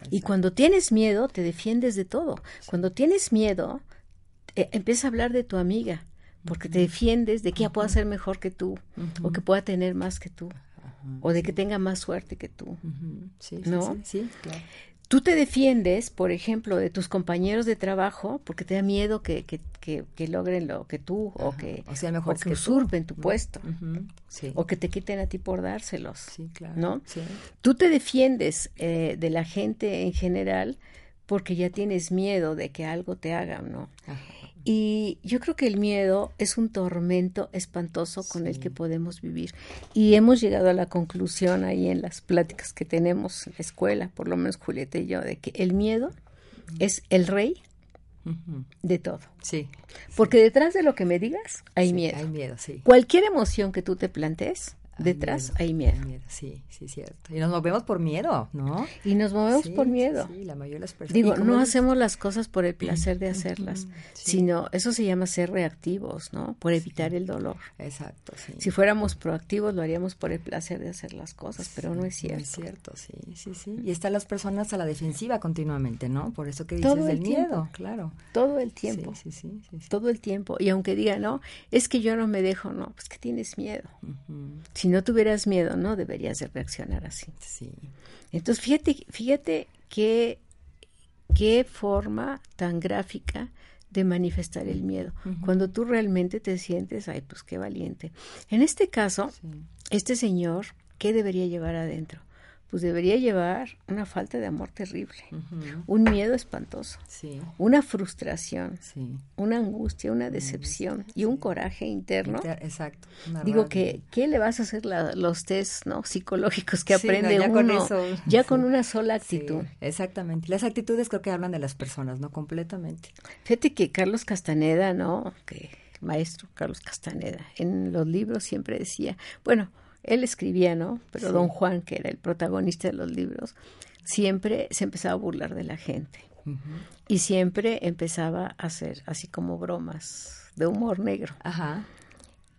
Y cuando tienes miedo, te defiendes de todo. Cuando tienes miedo, eh, empiezas a hablar de tu amiga, porque te defiendes de que ella pueda ser mejor que tú, o que pueda tener más que tú, o de que tenga más suerte que tú. ¿No? sí, sí, claro. Tú te defiendes, por ejemplo, de tus compañeros de trabajo porque te da miedo que, que, que, que logren lo que tú o que, O sean o mejores que tú, usurpen tu puesto. Sí. o que te quiten a ti por dárselos. Sí, claro. ¿no? Sí. Tú te defiendes eh, de la gente en general porque ya tienes miedo de que algo te hagan, ¿no? Ajá. Y yo creo que el miedo es un tormento espantoso con el que podemos vivir. Y hemos llegado a la conclusión ahí en las pláticas que tenemos en la escuela, por lo menos Julieta y yo, de que el miedo es el rey de todo. Sí. Porque detrás de lo que me digas hay Sí, miedo. Hay miedo, sí. Cualquier emoción que tú te plantees, Detrás hay miedo. Sí, sí, cierto. Y nos movemos por miedo, ¿no? Y nos movemos Sí, por miedo. Sí, la mayoría de las personas. Digo, no hacemos las cosas por el placer de hacerlas, sí. sino eso se llama ser reactivos, ¿no? Por evitar el dolor. Exacto, sí. Si fuéramos proactivos, lo haríamos por el placer de hacer las cosas, pero no es cierto. Es cierto, sí, sí, sí. Y están las personas a la defensiva continuamente, ¿no? Por eso que Todo dices el del tiempo. miedo, claro. Todo el tiempo, Sí, sí, sí. todo el tiempo. Y aunque diga, no, es que yo no me dejo, no, pues que tienes miedo. Si no tuvieras miedo, no deberías de reaccionar así. Sí. Entonces, fíjate, fíjate qué, qué forma tan gráfica de manifestar el miedo. Cuando tú realmente te sientes, ay, pues qué valiente. En este caso, Sí. este señor, ¿qué debería llevar adentro? Pues debería llevar una falta de amor terrible, un miedo espantoso, Sí, una frustración, sí. una angustia, una decepción y un coraje interno. Inter- Exacto. Digo que, ¿qué le vas a hacer la- los test ¿no? psicológicos que no, aprende ya uno? con eso, ya con una sola actitud. exactamente. Las actitudes creo que hablan de las personas, ¿no? Completamente. Fíjate que Carlos Castaneda, ¿no? Que maestro Carlos Castaneda, en los libros siempre decía, bueno, él escribía, ¿no? Pero Sí. don Juan, que era el protagonista de los libros, siempre se empezaba a burlar de la gente y siempre empezaba a hacer así como bromas de humor negro, Ajá.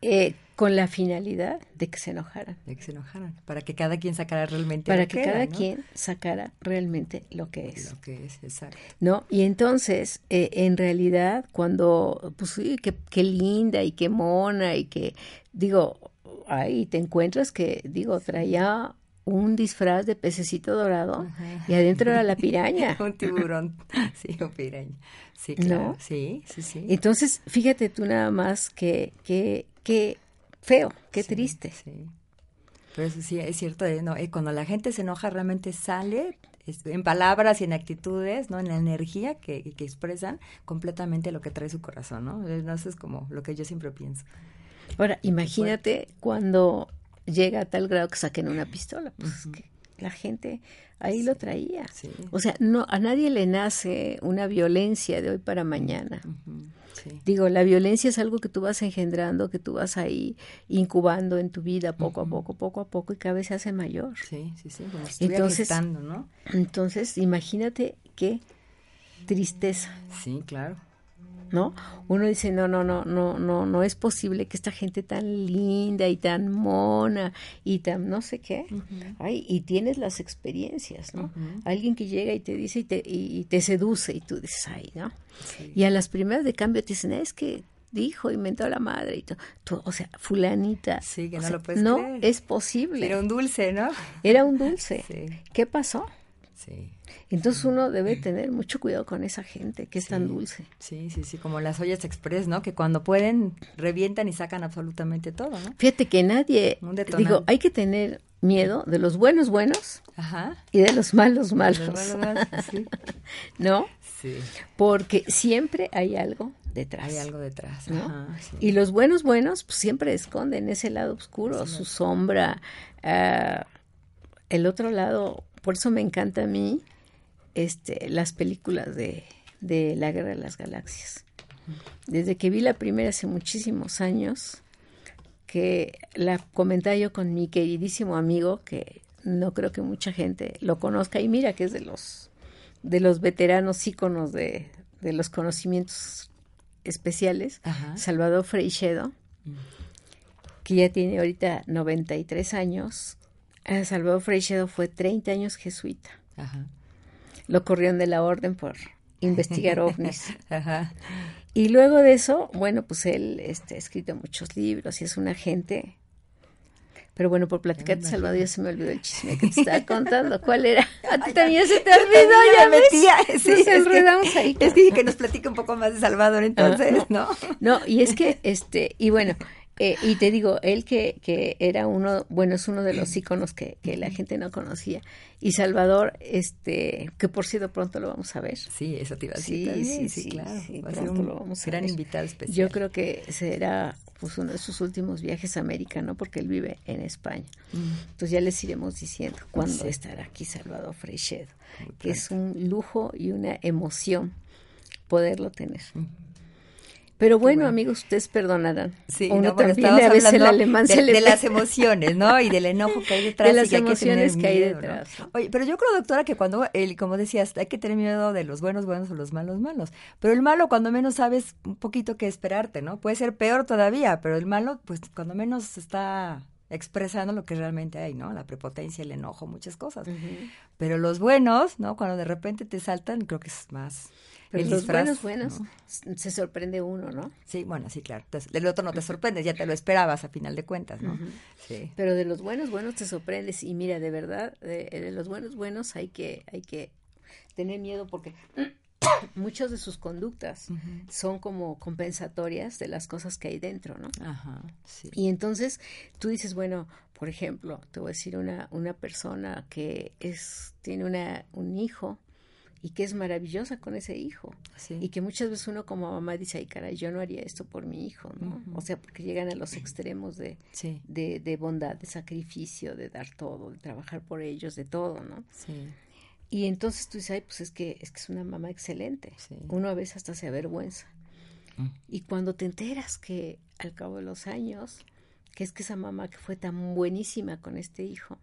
eh, con la finalidad de que se enojaran. De que se enojaran. Para que cada quien sacara realmente para lo que era, cada ¿no? quien sacara realmente lo que es. Lo que es, exacto. ¿No? Y entonces, eh, en realidad, cuando, pues sí, qué, qué linda y qué mona y que, digo, ahí te encuentras que, digo, traía un disfraz de pececito dorado Ajá. y adentro era la *laughs* piraña. *laughs* Un tiburón. Sí, o piraña. Sí, ¿No? claro. Sí, sí, sí. Entonces, fíjate tú nada más que, que, que feo, qué Sí, triste. Sí. Pero eso sí, es cierto, eh, ¿no? Eh, cuando la gente se enoja realmente sale en palabras y en actitudes, ¿no? En la energía que, que expresan completamente lo que trae su corazón, ¿no? Eh, no, Eso es como lo que yo siempre pienso. Ahora, imagínate cuando llega a tal grado que saquen una pistola, pues es que la gente ahí lo traía. Sí. O sea, no a nadie le nace una violencia de hoy para mañana. Sí. Digo, la violencia es algo que tú vas engendrando, que tú vas ahí incubando en tu vida poco a poco, poco a poco y cada vez se hace mayor. Sí, sí, sí, como Entonces- ¿no? Entonces, imagínate qué tristeza, Sí, claro. ¿No? Uno dice, no, no, no, no, no, no es posible que esta gente tan linda y tan mona y tan no sé qué, ay, y tienes las experiencias, ¿no? Alguien que llega y te dice y te, y, y te seduce y tú dices, ay, ¿no? Sí. Y a las primeras de cambio te dicen, es que dijo, inventó a la madre y todo. Tú, o sea, fulanita. Sí, que no sea, lo puedes No creer. es posible. Era un dulce, ¿no? Era un dulce. *laughs* Sí. ¿Qué pasó? Sí. Entonces uno debe tener mucho cuidado con esa gente que es tan dulce. Sí, sí, sí, como las ollas express, ¿no? Que cuando pueden revientan y sacan absolutamente todo, ¿no? Fíjate que nadie, digo, hay que tener miedo de los buenos buenos y de los malos malos. *laughs* ¿No? Sí. Porque siempre hay algo detrás. Hay algo detrás. Y los buenos buenos pues, siempre esconden ese lado oscuro, su sombra. Ah, el otro lado por eso me encanta a mí este, las películas de, de la Guerra de las Galaxias. Desde que vi la primera hace muchísimos años, que la comenté yo con mi queridísimo amigo, que no creo que mucha gente lo conozca, y mira que es de los, de los veteranos íconos de, de los conocimientos especiales, Salvador Freixedo, que ya tiene ahorita 93 años, Salvador Freixedo fue 30 años jesuita. Lo corrieron de la orden por investigar *laughs* ovnis. Y luego de eso, bueno, pues él este, ha escrito muchos libros y es un agente. Pero bueno, por platicar de Salvador ya se me olvidó el chisme que te estaba contando. ¿Cuál era? *laughs* A ti también se te olvidó, ya metía. Sí, nos enredamos ahí. Es que, que nos platique un poco más de Salvador entonces, ah, ¿no? No, y es que, este, y bueno, eh, y te digo, él que, que era uno, bueno, es uno de los íconos que, que, la gente no conocía. Y Salvador, este, que por cierto pronto lo vamos a ver. Sí, eso te iba a decir. Sí, sí, sí, claro. Va a ser un lo vamos gran invitado especial. Yo creo que será pues uno de sus últimos viajes a América, ¿no? Porque él vive en España. Mm. Entonces ya les iremos diciendo cuándo estará aquí Salvador Freixedo, que es un lujo y una emoción poderlo tener. Pero bueno, amigos, ustedes perdonarán. Sí, Uno también a veces el alemán de, se le de las emociones, ¿no? Y del enojo que hay detrás. De las emociones que, hay detrás. Oye, pero yo creo, doctora, que cuando, el, como decías, hay que tener miedo de los buenos buenos o los malos malos. Pero el malo, cuando menos sabes un poquito qué esperarte, ¿no? Puede ser peor todavía, pero el malo, pues cuando menos está expresando lo que realmente hay, ¿no? La prepotencia, el enojo, muchas cosas. Pero los buenos, ¿no? Cuando de repente te saltan, creo que es más pero los buenos, buenos, se sorprende uno, ¿no? Sí, bueno, sí, claro. Del otro no te sorprendes, ya te lo esperabas a final de cuentas, ¿no? Sí. Pero de los buenos, buenos te sorprendes. Y mira, de verdad, de, los buenos, buenos hay que, hay que tener miedo porque *coughs* muchas de sus conductas son como compensatorias de las cosas que hay dentro, ¿no? Ajá, sí. Y entonces tú dices, bueno, por ejemplo, te voy a decir una, una persona que es, tiene una, un hijo y que es maravillosa con ese hijo. Y que muchas veces uno como mamá dice, ay caray, yo no haría esto por mi hijo, ¿no? O sea, porque llegan a los extremos de, de, de, bondad, de sacrificio, de dar todo, de trabajar por ellos, de todo, ¿no? Sí. Y entonces tú dices, ay, pues es que es, que es una mamá excelente. Uno a veces hasta se avergüenza. Mm. Y cuando te enteras que al cabo de los años, que es que esa mamá que fue tan buenísima con este hijo,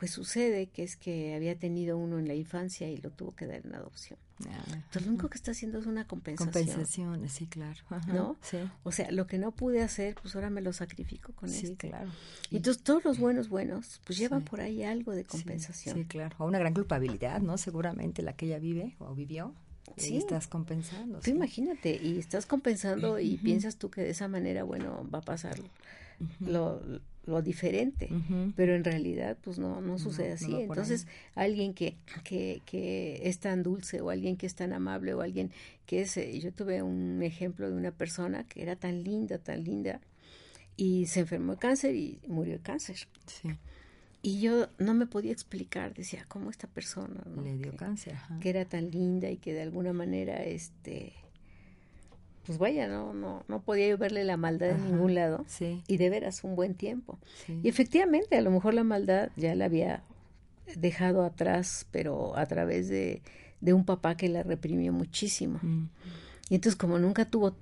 pues sucede que es que había tenido uno en la infancia y lo tuvo que dar en adopción. Ah, Entonces lo único que está haciendo es una compensación. Compensación, sí, claro. ¿No? Sí. O sea, lo que no pude hacer, pues ahora me lo sacrifico con sí, este. claro. Y entonces todos los buenos buenos, pues llevan por ahí algo de compensación. Sí, claro. O una gran culpabilidad, ¿no? Seguramente la que ella vive o vivió. Sí. estás compensando. Tú imagínate, y estás compensando y piensas tú que de esa manera, bueno, va a pasar lo, lo diferente, pero en realidad pues no, no sucede así. Entonces, alguien que, que, que, es tan dulce o alguien que es tan amable o alguien que es, eh, yo tuve un ejemplo de una persona que era tan linda, tan linda y se enfermó de cáncer y murió de cáncer. Sí. Y yo no me podía explicar, decía, ¿cómo esta persona le dio cáncer? Que era tan linda y que de alguna manera, este, pues vaya, no, no, no podía yo verle la maldad en ningún lado. Sí. Y de veras, un buen tiempo. Y efectivamente, a lo mejor la maldad ya la había dejado atrás, pero a través de, de un papá que la reprimió muchísimo. Mm. Y entonces, como nunca tuvo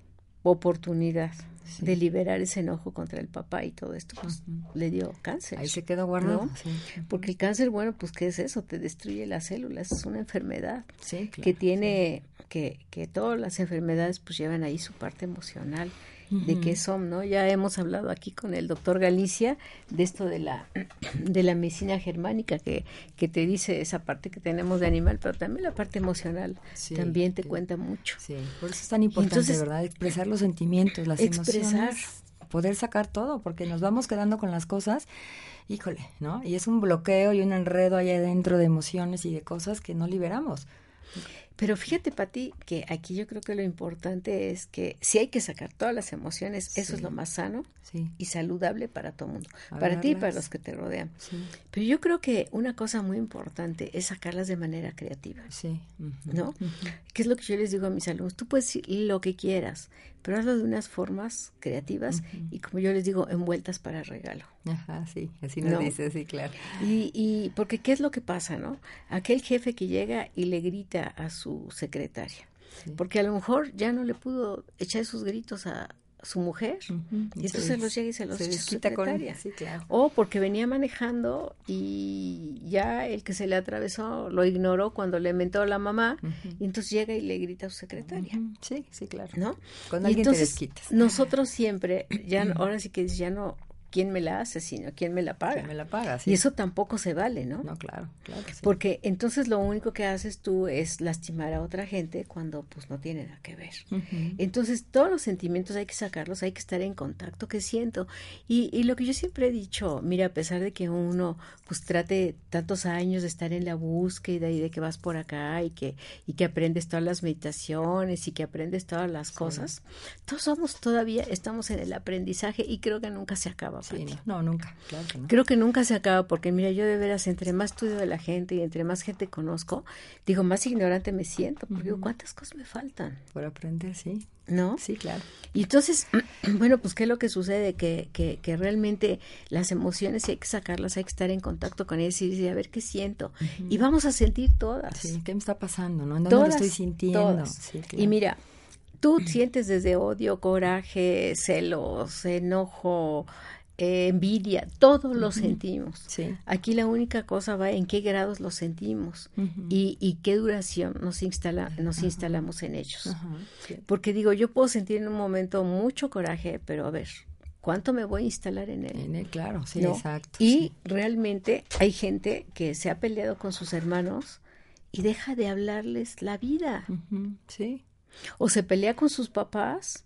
oportunidad de liberar ese enojo contra el papá y todo esto, pues le dio cáncer. Ahí se quedó guardado. Porque el cáncer, bueno, pues ¿qué es eso? Te destruye las células, es una enfermedad que tiene, que, que todas las enfermedades pues llevan ahí su parte emocional de qué son, ¿no? Ya hemos hablado aquí con el doctor Galicia de esto de la, *clears throat* de la medicina germánica que, que te dice esa parte que tenemos de animal, pero también la parte emocional también te cuenta mucho. Sí, por eso es tan importante, ¿verdad? Expresar los sentimientos, las expresar, poder sacar todo, porque nos vamos quedando con las cosas, híjole, ¿no? Y es un bloqueo y un enredo ahí adentro de emociones y de cosas que no liberamos. Pero fíjate, Pati, que aquí yo creo que lo importante es que si hay que sacar todas las emociones, eso es lo más sano y saludable para todo el mundo, para ti y para los que te rodean. Pero yo creo que una cosa muy importante es sacarlas de manera creativa. Sí. ¿No? ¿Qué es lo que yo les digo a mis alumnos? Tú puedes decir lo que quieras, pero hazlo de unas formas creativas y como yo les digo, envueltas para regalo. Ajá, sí, así nos dice, sí, claro. Y, y porque ¿qué es lo que pasa, no? Aquel jefe que llega y le grita a su secretaria, porque a lo mejor ya no le pudo echar sus gritos a, su mujer y entonces los llega y se los echa su secretaria. O porque venía manejando y ya el que se le atravesó lo ignoró cuando le mentó la mamá y entonces llega y le grita a su secretaria. Sí, sí, claro. ¿No? Cuando alguien te desquitas. Nosotros siempre, ya ahora sí que ya no quién me la hace, sino quién me la paga. me la paga, Y eso tampoco se vale, ¿no? No, claro, claro Porque entonces lo único que haces tú es lastimar a otra gente cuando pues no tiene nada que ver. Entonces todos los sentimientos hay que sacarlos, hay que estar en contacto, ¿qué siento? Y, y lo que yo siempre he dicho, mira, a pesar de que uno pues trate tantos años de estar en la búsqueda y de que vas por acá y que, y que aprendes todas las meditaciones y que aprendes todas las cosas, todos somos todavía, estamos en el aprendizaje y creo que nunca se acaba no, nunca, Creo que nunca se acaba porque mira, yo de veras entre más estudio de la gente y entre más gente conozco, digo, más ignorante me siento, porque digo, ¿cuántas cosas me faltan? Por aprender, sí. ¿No? Sí, claro. Y entonces, *clears throat* bueno, pues qué es lo que sucede, que, que, que realmente las emociones hay que sacarlas, hay que estar en contacto con ellas y decir, a ver qué siento. Y vamos a sentir todas. Sí, ¿qué me está pasando? ¿No? ¿En dónde lo estoy sintiendo? Y mira, tú sientes desde odio, coraje, celos, enojo, eh, envidia, todos lo sentimos. Aquí la única cosa va en qué grados lo sentimos y, qué duración nos, instala, nos instalamos en ellos. Porque digo, yo puedo sentir en un momento mucho coraje, pero a ver, ¿cuánto me voy a instalar en él? En él, claro, sí, exacto. Y realmente hay gente que se ha peleado con sus hermanos y deja de hablarles la vida. Sí. O se pelea con sus papás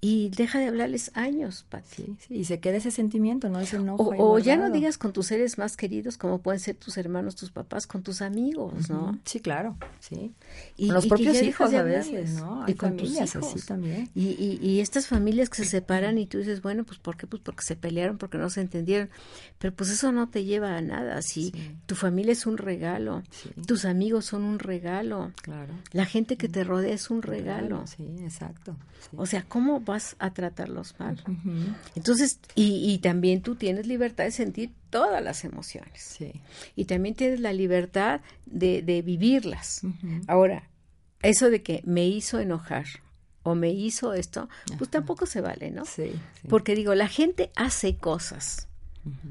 y deja de hablarles años, Pati. y se queda ese sentimiento, ¿no? Ese enojo. O, o ya no digas con tus seres más queridos, como pueden ser tus hermanos, tus papás, con tus amigos, ¿no? Sí, claro, sí. Y, con los propios hijos a veces, ¿no? y con familias tus hijos. así también. Y, y, y, estas familias que se separan y tú dices, bueno, pues ¿por qué? Pues porque se pelearon, porque no se entendieron. Pero pues eso no te lleva a nada. Si tu familia es un regalo, tus amigos son un regalo. Claro. La gente que te rodea es un regalo. Sí, exacto. O sea, ¿cómo vas a tratarlos mal? Entonces, y, y, también tú tienes libertad de sentir todas las emociones. Sí. Y también tienes la libertad de, de vivirlas. Ahora, eso de que me hizo enojar o me hizo esto, pues tampoco se vale, ¿no? Sí, Porque digo, la gente hace cosas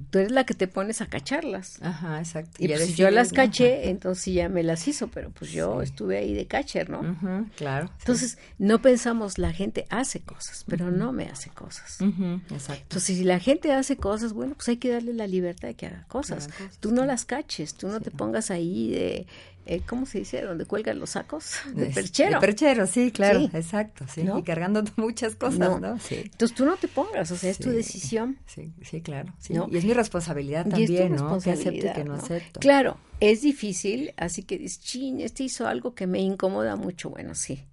Tú eres la que te pones a cacharlas. Ajá, exacto. Y, pues yo las caché, entonces ya me las hizo, pero pues yo estuve ahí de catcher, ¿no? claro. Entonces, no pensamos, la gente hace cosas, pero no me hace cosas. exacto. Entonces, si la gente hace cosas, bueno, pues hay que darle la libertad de que haga cosas. tú no las caches, tú no te pongas ahí de eh, ¿cómo se dice? Donde cuelgan los sacos de perchero. De perchero, sí, claro, exacto, sí, y cargando *laughs* muchas cosas, ¿no? Sí. Entonces tú no te pongas, o sea, es tu decisión. Sí, sí, claro. Y es mi responsabilidad también, ¿no? Que acepte que no, acepto. Claro, es difícil, así que dices, chin, este hizo algo que me incomoda mucho, bueno, sí.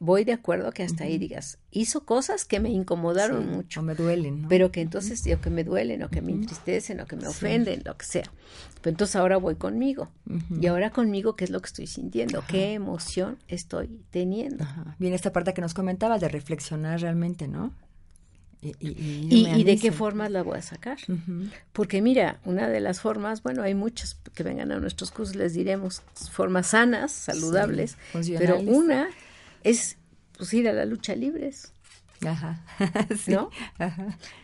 Voy de acuerdo que hasta ahí digas, hizo cosas que me incomodaron mucho. O me duelen, ¿no? Pero que entonces, o que me duelen, o que me entristecen, o que me ofenden, lo que sea. Pero entonces ahora voy conmigo. Y ahora conmigo, ¿qué es lo que estoy sintiendo? ¿Qué emoción estoy teniendo? Viene esta parte que nos comentabas de reflexionar realmente, ¿no? Y, y, de qué formas la voy a sacar. Porque mira, una de las formas, bueno, hay muchas que vengan a nuestros cursos, les diremos formas sanas, saludables, pero una es pues ir a la lucha libres. Ajá. *laughs* ¿No?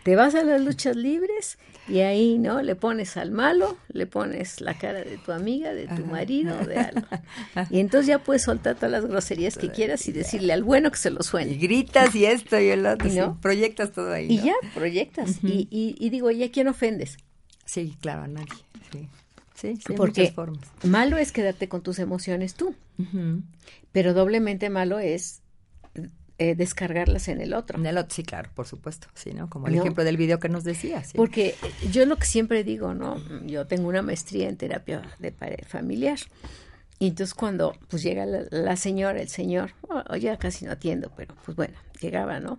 Te vas a las luchas libres y ahí, ¿no? Le pones al malo, le pones la cara de tu amiga, de tu marido, de algo. *laughs* Y entonces ya puedes soltar todas las groserías que quieras y decirle al bueno que se lo suene. Y gritas y esto y el otro. ¿no? proyectas todo ahí. Y ya, proyectas. y, y, digo, ¿y a quién ofendes? Sí, claro, a nadie. Sí. Sí, Porque formas. malo es quedarte con tus emociones tú, pero doblemente malo es eh, descargarlas en el otro. En el otro, sí, claro, por supuesto, sí, ¿no? Como el ejemplo del video que nos decías. ¿sí? Porque yo lo que siempre digo, ¿no? Yo tengo una maestría en terapia de familiar. Y entonces cuando pues llega la, señora, el señor, o ya casi no atiendo, pero pues bueno, llegaba, ¿no?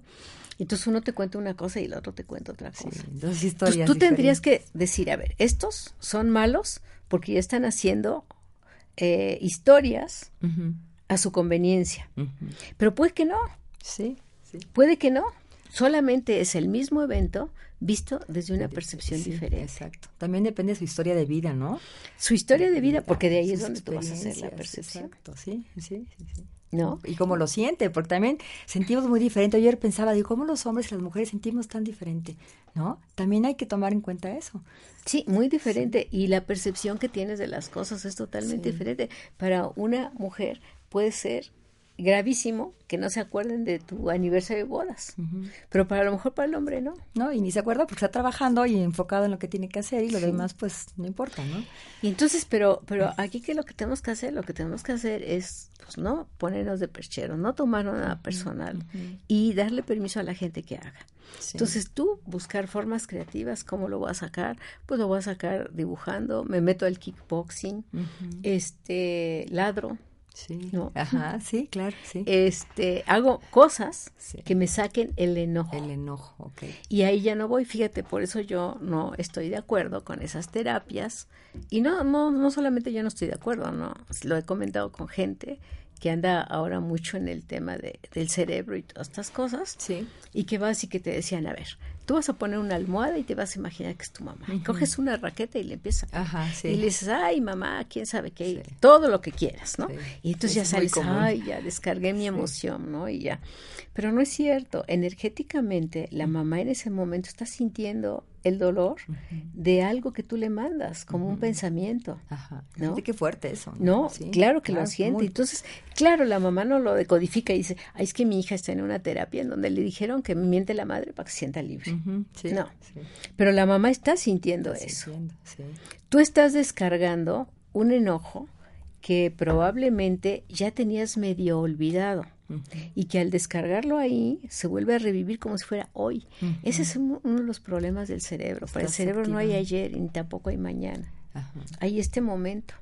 Entonces uno te cuenta una cosa y el otro te cuenta otra cosa. dos historias entonces, tú tendrías que decir, a ver, estos son malos porque ya están haciendo eh, historias a su conveniencia. Pero puede que no. Sí, sí. Puede que no. Solamente es el mismo evento visto desde una percepción diferente. Exacto. También depende de su historia de vida, ¿no? Su historia de vida, porque de ahí es donde tú vas a hacer la percepción. Exacto, sí, sí, sí. ¿No? Y cómo lo siente, porque también sentimos muy diferente. Ayer pensaba, digo, ¿cómo los hombres y las mujeres sentimos tan diferente? ¿No? También hay que tomar en cuenta eso. Sí, muy diferente. Y la percepción que tienes de las cosas es totalmente diferente. Para una mujer puede ser gravísimo que no se acuerden de tu aniversario de bodas. Pero para lo mejor para el hombre no. No, y ni se acuerda porque está trabajando y enfocado en lo que tiene que hacer y lo demás pues no importa, ¿no? Y entonces, pero pero aquí que lo que tenemos que hacer, lo que tenemos que hacer es pues no ponernos de perchero, no tomar nada personal y darle permiso a la gente que haga. Entonces tú buscar formas creativas, ¿cómo lo voy a sacar? Pues lo voy a sacar dibujando, me meto al kickboxing, este ladro, Sí. Ajá, sí, claro, sí. Este, hago cosas que me saquen el enojo. El enojo, ok. Y ahí ya no voy, fíjate, por eso yo no estoy de acuerdo con esas terapias. Y no, no, no solamente yo no estoy de acuerdo, no, lo he comentado con gente que anda ahora mucho en el tema de, del cerebro y todas estas cosas. Sí. Y que vas y que te decían, a ver, tú vas a poner una almohada y te vas a imaginar que es tu mamá. Y coges una raqueta y le empiezas Ajá, sí. Y le dices, ay, mamá, quién sabe qué, todo lo que quieras, ¿no? Y entonces ya sales, ay, ya descargué mi emoción, ¿no? Y ya. Pero no es cierto, energéticamente la mamá en ese momento está sintiendo el dolor de algo que tú le mandas, como un pensamiento. Ajá. ¿no? qué fuerte eso. No, claro que lo siente. Entonces, claro, la mamá no lo decodifica y dice, ay, es que mi hija está en una terapia en donde le dijeron que miente la madre para que se sienta libre. no, pero la mamá está sintiendo eso. Tú estás descargando un enojo que probablemente ya tenías medio olvidado y que al descargarlo ahí se vuelve a revivir como si fuera hoy. Ese es uno de los problemas del cerebro. Para el cerebro no hay ayer ni tampoco hay mañana. Hay este momento.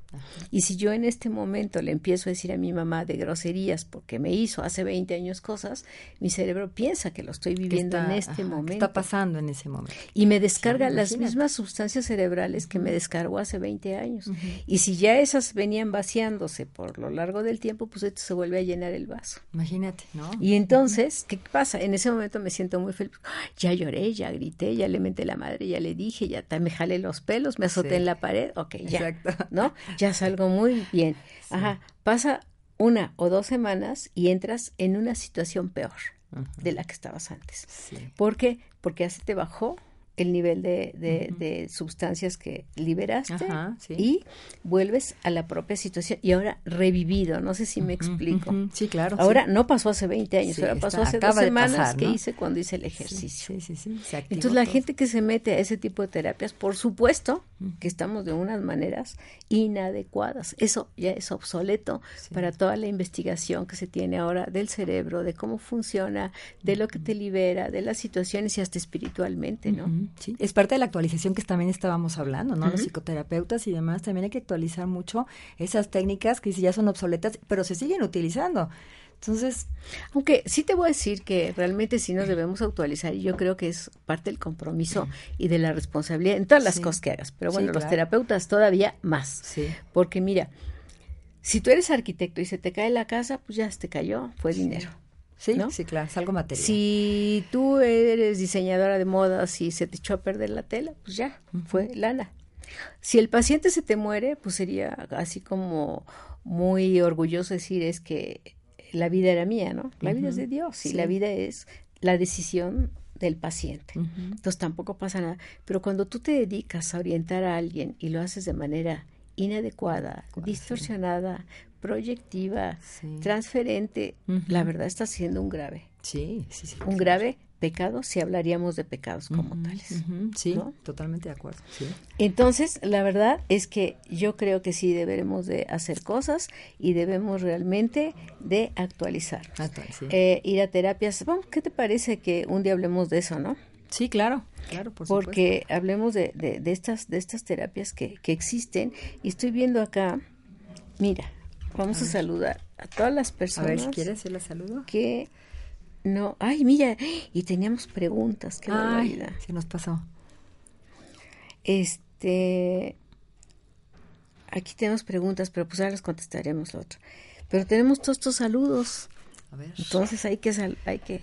Y si yo en este momento le empiezo a decir a mi mamá de groserías porque me hizo hace 20 años cosas, mi cerebro piensa que lo estoy viviendo en este momento. está pasando en ese momento. Y me descarga las mismas sustancias cerebrales que me descargó hace 20 años. Y si ya esas venían vaciándose por lo largo del tiempo, pues esto se vuelve a llenar el vaso. Imagínate, ¿no? Y entonces, ¿qué pasa? En ese momento me siento muy feliz. Ya lloré, ya grité, ya le menté la madre, ya le dije, ya me jalé los pelos, me azoté en la pared, ok, ya. Exacto. ¿No? Ya salgo muy bien. Ajá, pasa una o dos semanas y entras en una situación peor de la que estabas antes. ¿Por qué? Porque ya se te bajó el nivel de, de, sustancias que liberaste y vuelves a la propia situación y ahora revivido, no sé si me explico. Sí, claro. Ahora no pasó hace 20 años, ahora pasó hace dos semanas que hice cuando hice el ejercicio. Sí, sí, sí. Entonces la gente que se mete a ese tipo de terapias, por supuesto que estamos de unas maneras inadecuadas. Eso ya es obsoleto para toda la investigación que se tiene ahora del cerebro, de cómo funciona, de lo que te libera, de las situaciones y hasta espiritualmente, ¿no? Sí, es parte de la actualización que también estábamos hablando, ¿no? Los psicoterapeutas y demás, también hay que actualizar mucho esas técnicas que ya son obsoletas, pero se siguen utilizando. Entonces, aunque sí te voy a decir que realmente sí nos debemos actualizar y yo creo que es parte del compromiso y de la responsabilidad en todas las cosas que hagas, pero bueno, los terapeutas todavía más. Sí. Porque mira, si tú eres arquitecto y se te cae la casa, pues ya se te cayó, fue dinero. Sí, sí, claro, es algo material. Si tú eres diseñadora de modas y se te echó a perder la tela, pues ya, fue lana. Si el paciente se te muere, pues sería así como muy orgulloso decir es que la vida era mía, ¿no? La vida es de Dios y la vida es la decisión del paciente. Entonces tampoco pasa nada. Pero cuando tú te dedicas a orientar a alguien y lo haces de manera inadecuada, distorsionada, proyectiva, transferente, la verdad está siendo un grave. Sí, sí, sí. Un grave pecados si hablaríamos de pecados como tales. Sí, totalmente de acuerdo. Sí. Entonces, la verdad es que yo creo que sí deberemos de hacer cosas y debemos realmente de actualizar. Eh, ir a terapias. Bueno, ¿Qué te parece que un día hablemos de eso, no? Sí, claro, claro, por Porque hablemos de, de, estas, de estas terapias que, que existen y estoy viendo acá, mira, vamos a, saludar a todas las personas. A ver, si quieres, yo la saludo. Que no, ay, mira, y teníamos preguntas, qué barbaridad. Se nos pasó. Este, aquí tenemos preguntas, pero pues ahora las contestaremos la otra. Pero tenemos todos estos saludos. A ver. Entonces hay que, hay que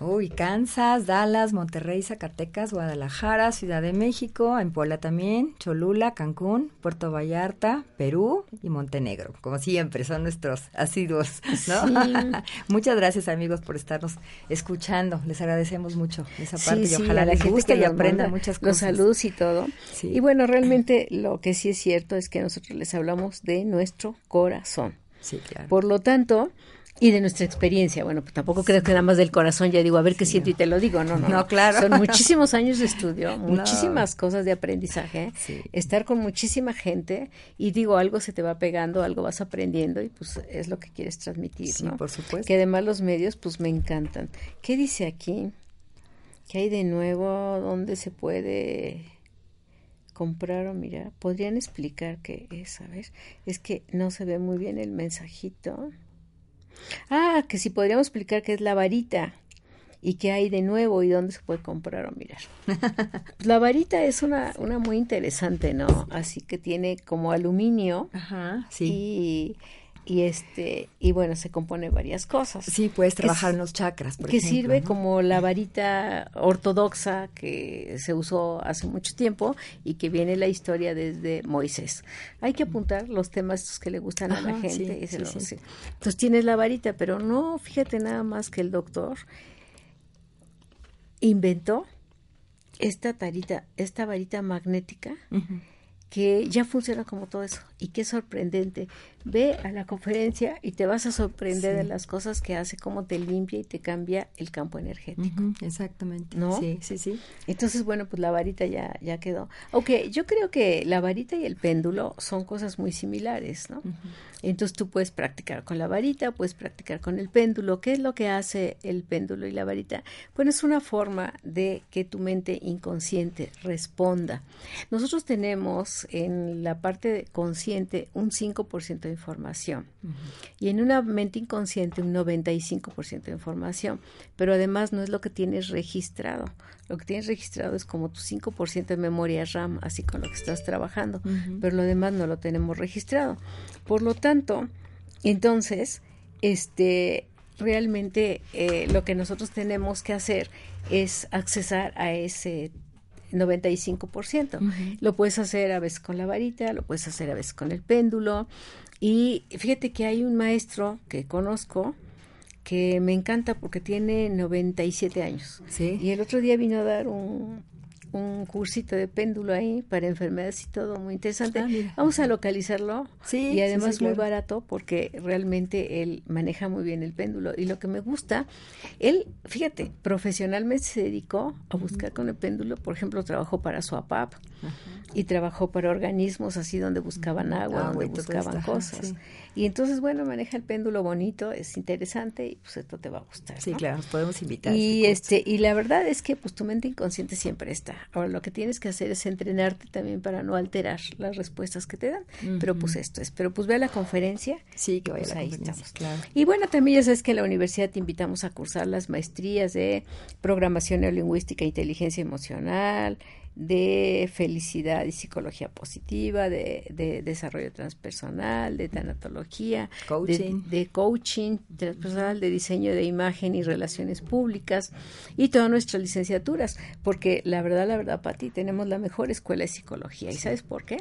Uy, Kansas, Dallas, Monterrey, Zacatecas, Guadalajara, Ciudad de México, en Puebla también, Cholula, Cancún, Puerto Vallarta, Perú y Montenegro. Como siempre, son nuestros asiduos, ¿no? *laughs* Muchas gracias, amigos, por estarnos escuchando. Les agradecemos mucho esa parte y ojalá les guste y aprendan muchas cosas. Los saludos y todo. Y bueno, realmente lo que sí es cierto es que nosotros les hablamos de nuestro corazón. Sí, claro. Por lo tanto, y de nuestra experiencia. Bueno, pues tampoco creo que nada más del corazón ya digo, a ver qué siento y te lo digo. No, no, no, claro. Son muchísimos años de estudio, *laughs* muchísimas cosas de aprendizaje, estar con muchísima gente y digo, algo se te va pegando, algo vas aprendiendo y pues es lo que quieres transmitir, sí, por supuesto. Que además los medios pues me encantan. ¿Qué dice aquí? ¿Qué hay de nuevo? ¿Dónde se puede comprar o mira? ¿Podrían explicar qué es? A ver, es que no se ve muy bien el mensajito. Ah, que si podríamos explicar qué es la varita y qué hay de nuevo y dónde se puede comprar o mirar. Pues *laughs* la varita es una, una muy interesante, ¿no? Así que tiene como aluminio Ajá, sí. y y este y bueno se compone varias cosas. Sí puedes trabajar en los chakras por que sirve como la varita ortodoxa que se usó hace mucho tiempo y que viene la historia desde Moisés. Hay que apuntar los temas que le gustan a la gente entonces tienes la varita pero no fíjate nada más que el doctor inventó esta tarita esta varita magnética que ya funciona como todo eso y qué sorprendente. Ve a la conferencia y te vas a sorprender de las cosas que hace, cómo te limpia y te cambia el campo energético. exactamente. ¿No? Sí, sí, sí. Entonces, bueno, pues la varita ya, ya quedó. Ok, yo creo que la varita y el péndulo son cosas muy similares, ¿no? Entonces tú puedes practicar con la varita, puedes practicar con el péndulo. ¿Qué es lo que hace el péndulo y la varita? Bueno, es una forma de que tu mente inconsciente responda. Nosotros tenemos en la parte consciente un 5% de información y en una mente inconsciente un 95% de información, pero además no es lo que tienes registrado. Lo que tienes registrado es como tu 5% de memoria RAM, así con lo que estás trabajando, pero lo demás no lo tenemos registrado. Por lo tanto, entonces, este, realmente eh, lo que nosotros tenemos que hacer es accesar a ese 95%. Lo puedes hacer a veces con la varita, lo puedes hacer a veces con el péndulo. Y fíjate que hay un maestro que conozco que me encanta porque tiene 97 años. ¿Sí? Y el otro día vino a dar un, un cursito de péndulo ahí para enfermedades y todo, muy interesante. Ah, Vamos a localizarlo. Sí, y además muy barato porque realmente él maneja muy bien el péndulo. Y lo que me gusta, él, fíjate, profesionalmente se dedicó a buscar con el péndulo, por ejemplo, trabajó para su APAP y trabajó para organismos así donde buscaban agua, donde buscaban cosas. Y entonces, bueno, maneja el péndulo bonito, es interesante y pues esto te va a gustar. Sí, claro, nos podemos invitar. Y este, y la verdad es que pues tu mente inconsciente siempre está. Ahora lo que tienes que hacer es entrenarte también para no alterar las respuestas que te dan. Pero pues esto es. Pero pues ve a la conferencia. Sí, que vaya pues a la ahí estamos. Claro. Y bueno, también ya sabes que en la universidad te invitamos a cursar las maestrías de programación neolingüística e inteligencia emocional, de felicidad y psicología positiva, de, desarrollo transpersonal, de tanatología, coaching. De, coaching transpersonal, de diseño de imagen y relaciones públicas y todas nuestras licenciaturas, porque la verdad, la verdad, Pati, tenemos la mejor escuela de psicología. ¿Y sabes por qué?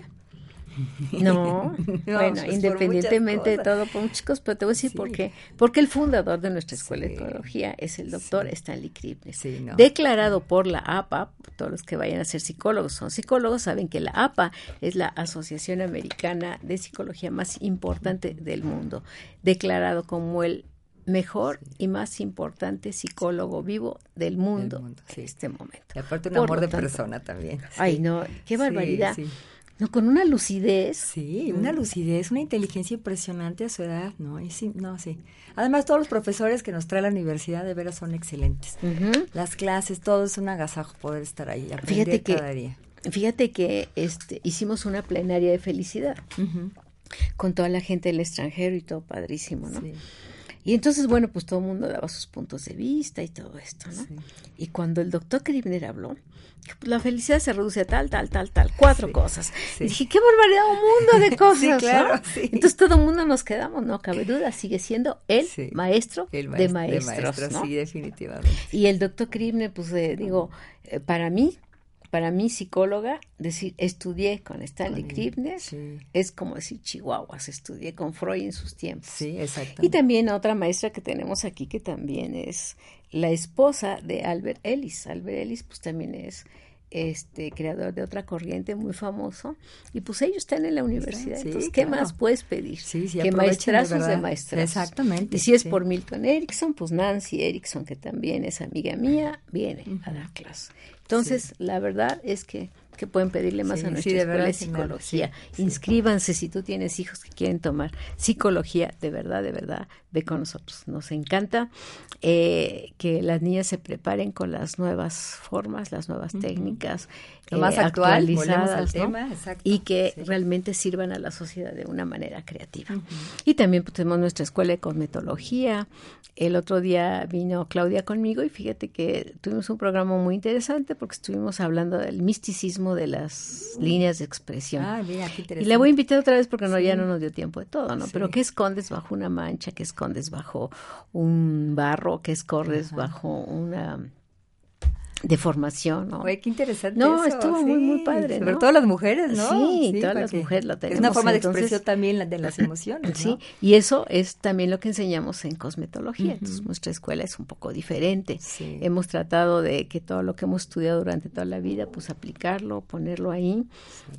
*laughs* No, bueno, pues independientemente de todo, por chicos, pero te voy a decir por qué. Porque el fundador de nuestra escuela de psicología es el doctor Stanley Kripnes, declarado por la APA, todos los que vayan a ser psicólogos son psicólogos, saben que la APA es la Asociación Americana de Psicología más importante del mundo, declarado como el mejor y más importante psicólogo vivo del mundo, en este momento. Y aparte un amor de persona también. Ay, no, qué barbaridad. No, con una lucidez. Sí, una lucidez, una inteligencia impresionante a su edad, ¿no? Y sí, no, sí. Además, todos los profesores que nos trae la universidad de veras son excelentes. Las clases, todo es un agasajo poder estar ahí, aprender fíjate cada día. Fíjate que este, hicimos una plenaria de felicidad con toda la gente del extranjero y todo padrísimo, ¿no? Sí. Y entonces, bueno, pues todo el mundo daba sus puntos de vista y todo esto, ¿no? Y cuando el doctor Kribner habló, pues, la felicidad se reduce a tal, tal, tal, tal, cuatro cosas. Y dije, qué barbaridad, un mundo de *laughs* cosas, claro, Entonces todo el mundo nos quedamos, no cabe duda, sigue siendo el maestro, de maestros, Sí, definitivamente. Y el doctor Kribner, pues eh, digo, eh, para mí, para mí psicóloga, decir estudié con Stanley Krippner es como decir chihuahuas, estudié con Freud en sus tiempos. Sí, exacto. Y también otra maestra que tenemos aquí que también es la esposa de Albert Ellis. Albert Ellis pues también es este creador de otra corriente muy famoso. Y pues ellos están en la universidad. Entonces qué más puedes pedir sí, que maestrazos de, maestras exactamente y si es por Milton Erickson pues Nancy Erickson que también es amiga mía viene a dar clase entonces, la verdad es que, que pueden pedirle más a nuestra escuela de psicología. Inscríbanse si tú tienes hijos que quieren tomar psicología, de verdad, de verdad, ve con nosotros. Nos encanta eh, que las niñas se preparen con las nuevas formas, las nuevas técnicas. Lo más eh, actual, actualizadas, tema, y que realmente sirvan a la sociedad de una manera creativa. Y también pues, tenemos nuestra escuela de cosmetología. El otro día vino Claudia conmigo y fíjate que tuvimos un programa muy interesante porque estuvimos hablando del misticismo de las líneas de expresión. Ah, mira, qué interesante. Y le voy a invitar otra vez porque no ya no nos dio tiempo de todo, ¿no? Pero ¿qué escondes bajo una mancha? ¿Qué escondes bajo un barro? ¿Qué escondes bajo una de formación, ¿no? Oye, qué interesante. No, estuvo muy, muy padre. Sobre todo las mujeres, ¿no? Sí, todas las mujeres lo tenemos. Es una forma de expresión también de las *laughs* emociones. ¿no? Sí, y eso es también lo que enseñamos en cosmetología. Entonces, nuestra escuela es un poco diferente. Hemos tratado de que todo lo que hemos estudiado durante toda la vida, pues aplicarlo, ponerlo ahí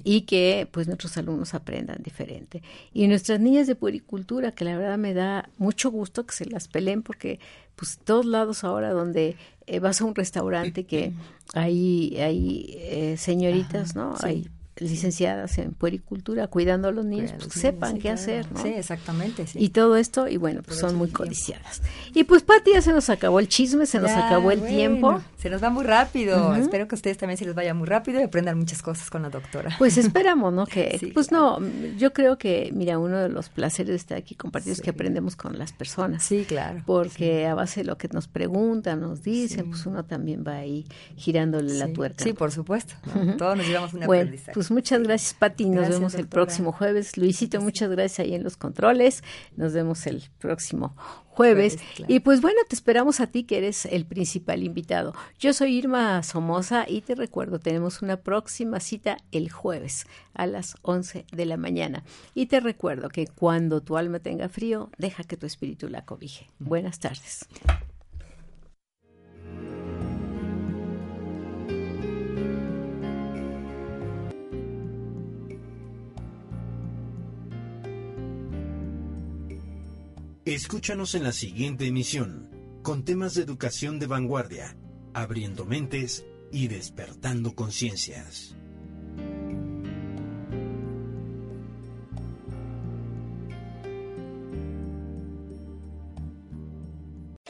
y que pues nuestros alumnos aprendan diferente. Y nuestras niñas de puericultura, que la verdad me da mucho gusto que se las peleen porque pues todos lados ahora donde eh, vas a un restaurante que hay, hay eh, señoritas, ¿no? Hay licenciadas en puericultura, cuidando a los niños, pues sepan qué hacer, ¿no? Sí, exactamente, sí. Y todo esto, y bueno, pues son muy codiciadas. Y pues, Pati, ya se nos acabó el chisme, se nos acabó el tiempo. Se nos va muy rápido. Espero que a ustedes también se les vaya muy rápido y aprendan muchas cosas con la doctora. Pues esperamos, ¿no? Que, *laughs* pues no, yo creo que, mira, uno de los placeres de estar aquí compartidos es que aprendemos con las personas. Sí, claro. Porque a base de lo que nos preguntan, nos dicen, pues uno también va ahí girándole la tuerca. Sí, por supuesto. Todos nos llevamos una bueno, Pues pues muchas gracias, Pati. Nos vemos el próximo jueves. Luisito, muchas gracias ahí en los controles. Nos vemos el próximo jueves. Y pues bueno, te esperamos a ti que eres el principal invitado. Yo soy Irma Somoza y te recuerdo, tenemos una próxima cita el jueves a las 11 de la mañana. Y te recuerdo que cuando tu alma tenga frío, deja que tu espíritu la cobije. Buenas tardes. Escúchanos en la siguiente emisión, con temas de educación de vanguardia, abriendo mentes y despertando conciencias.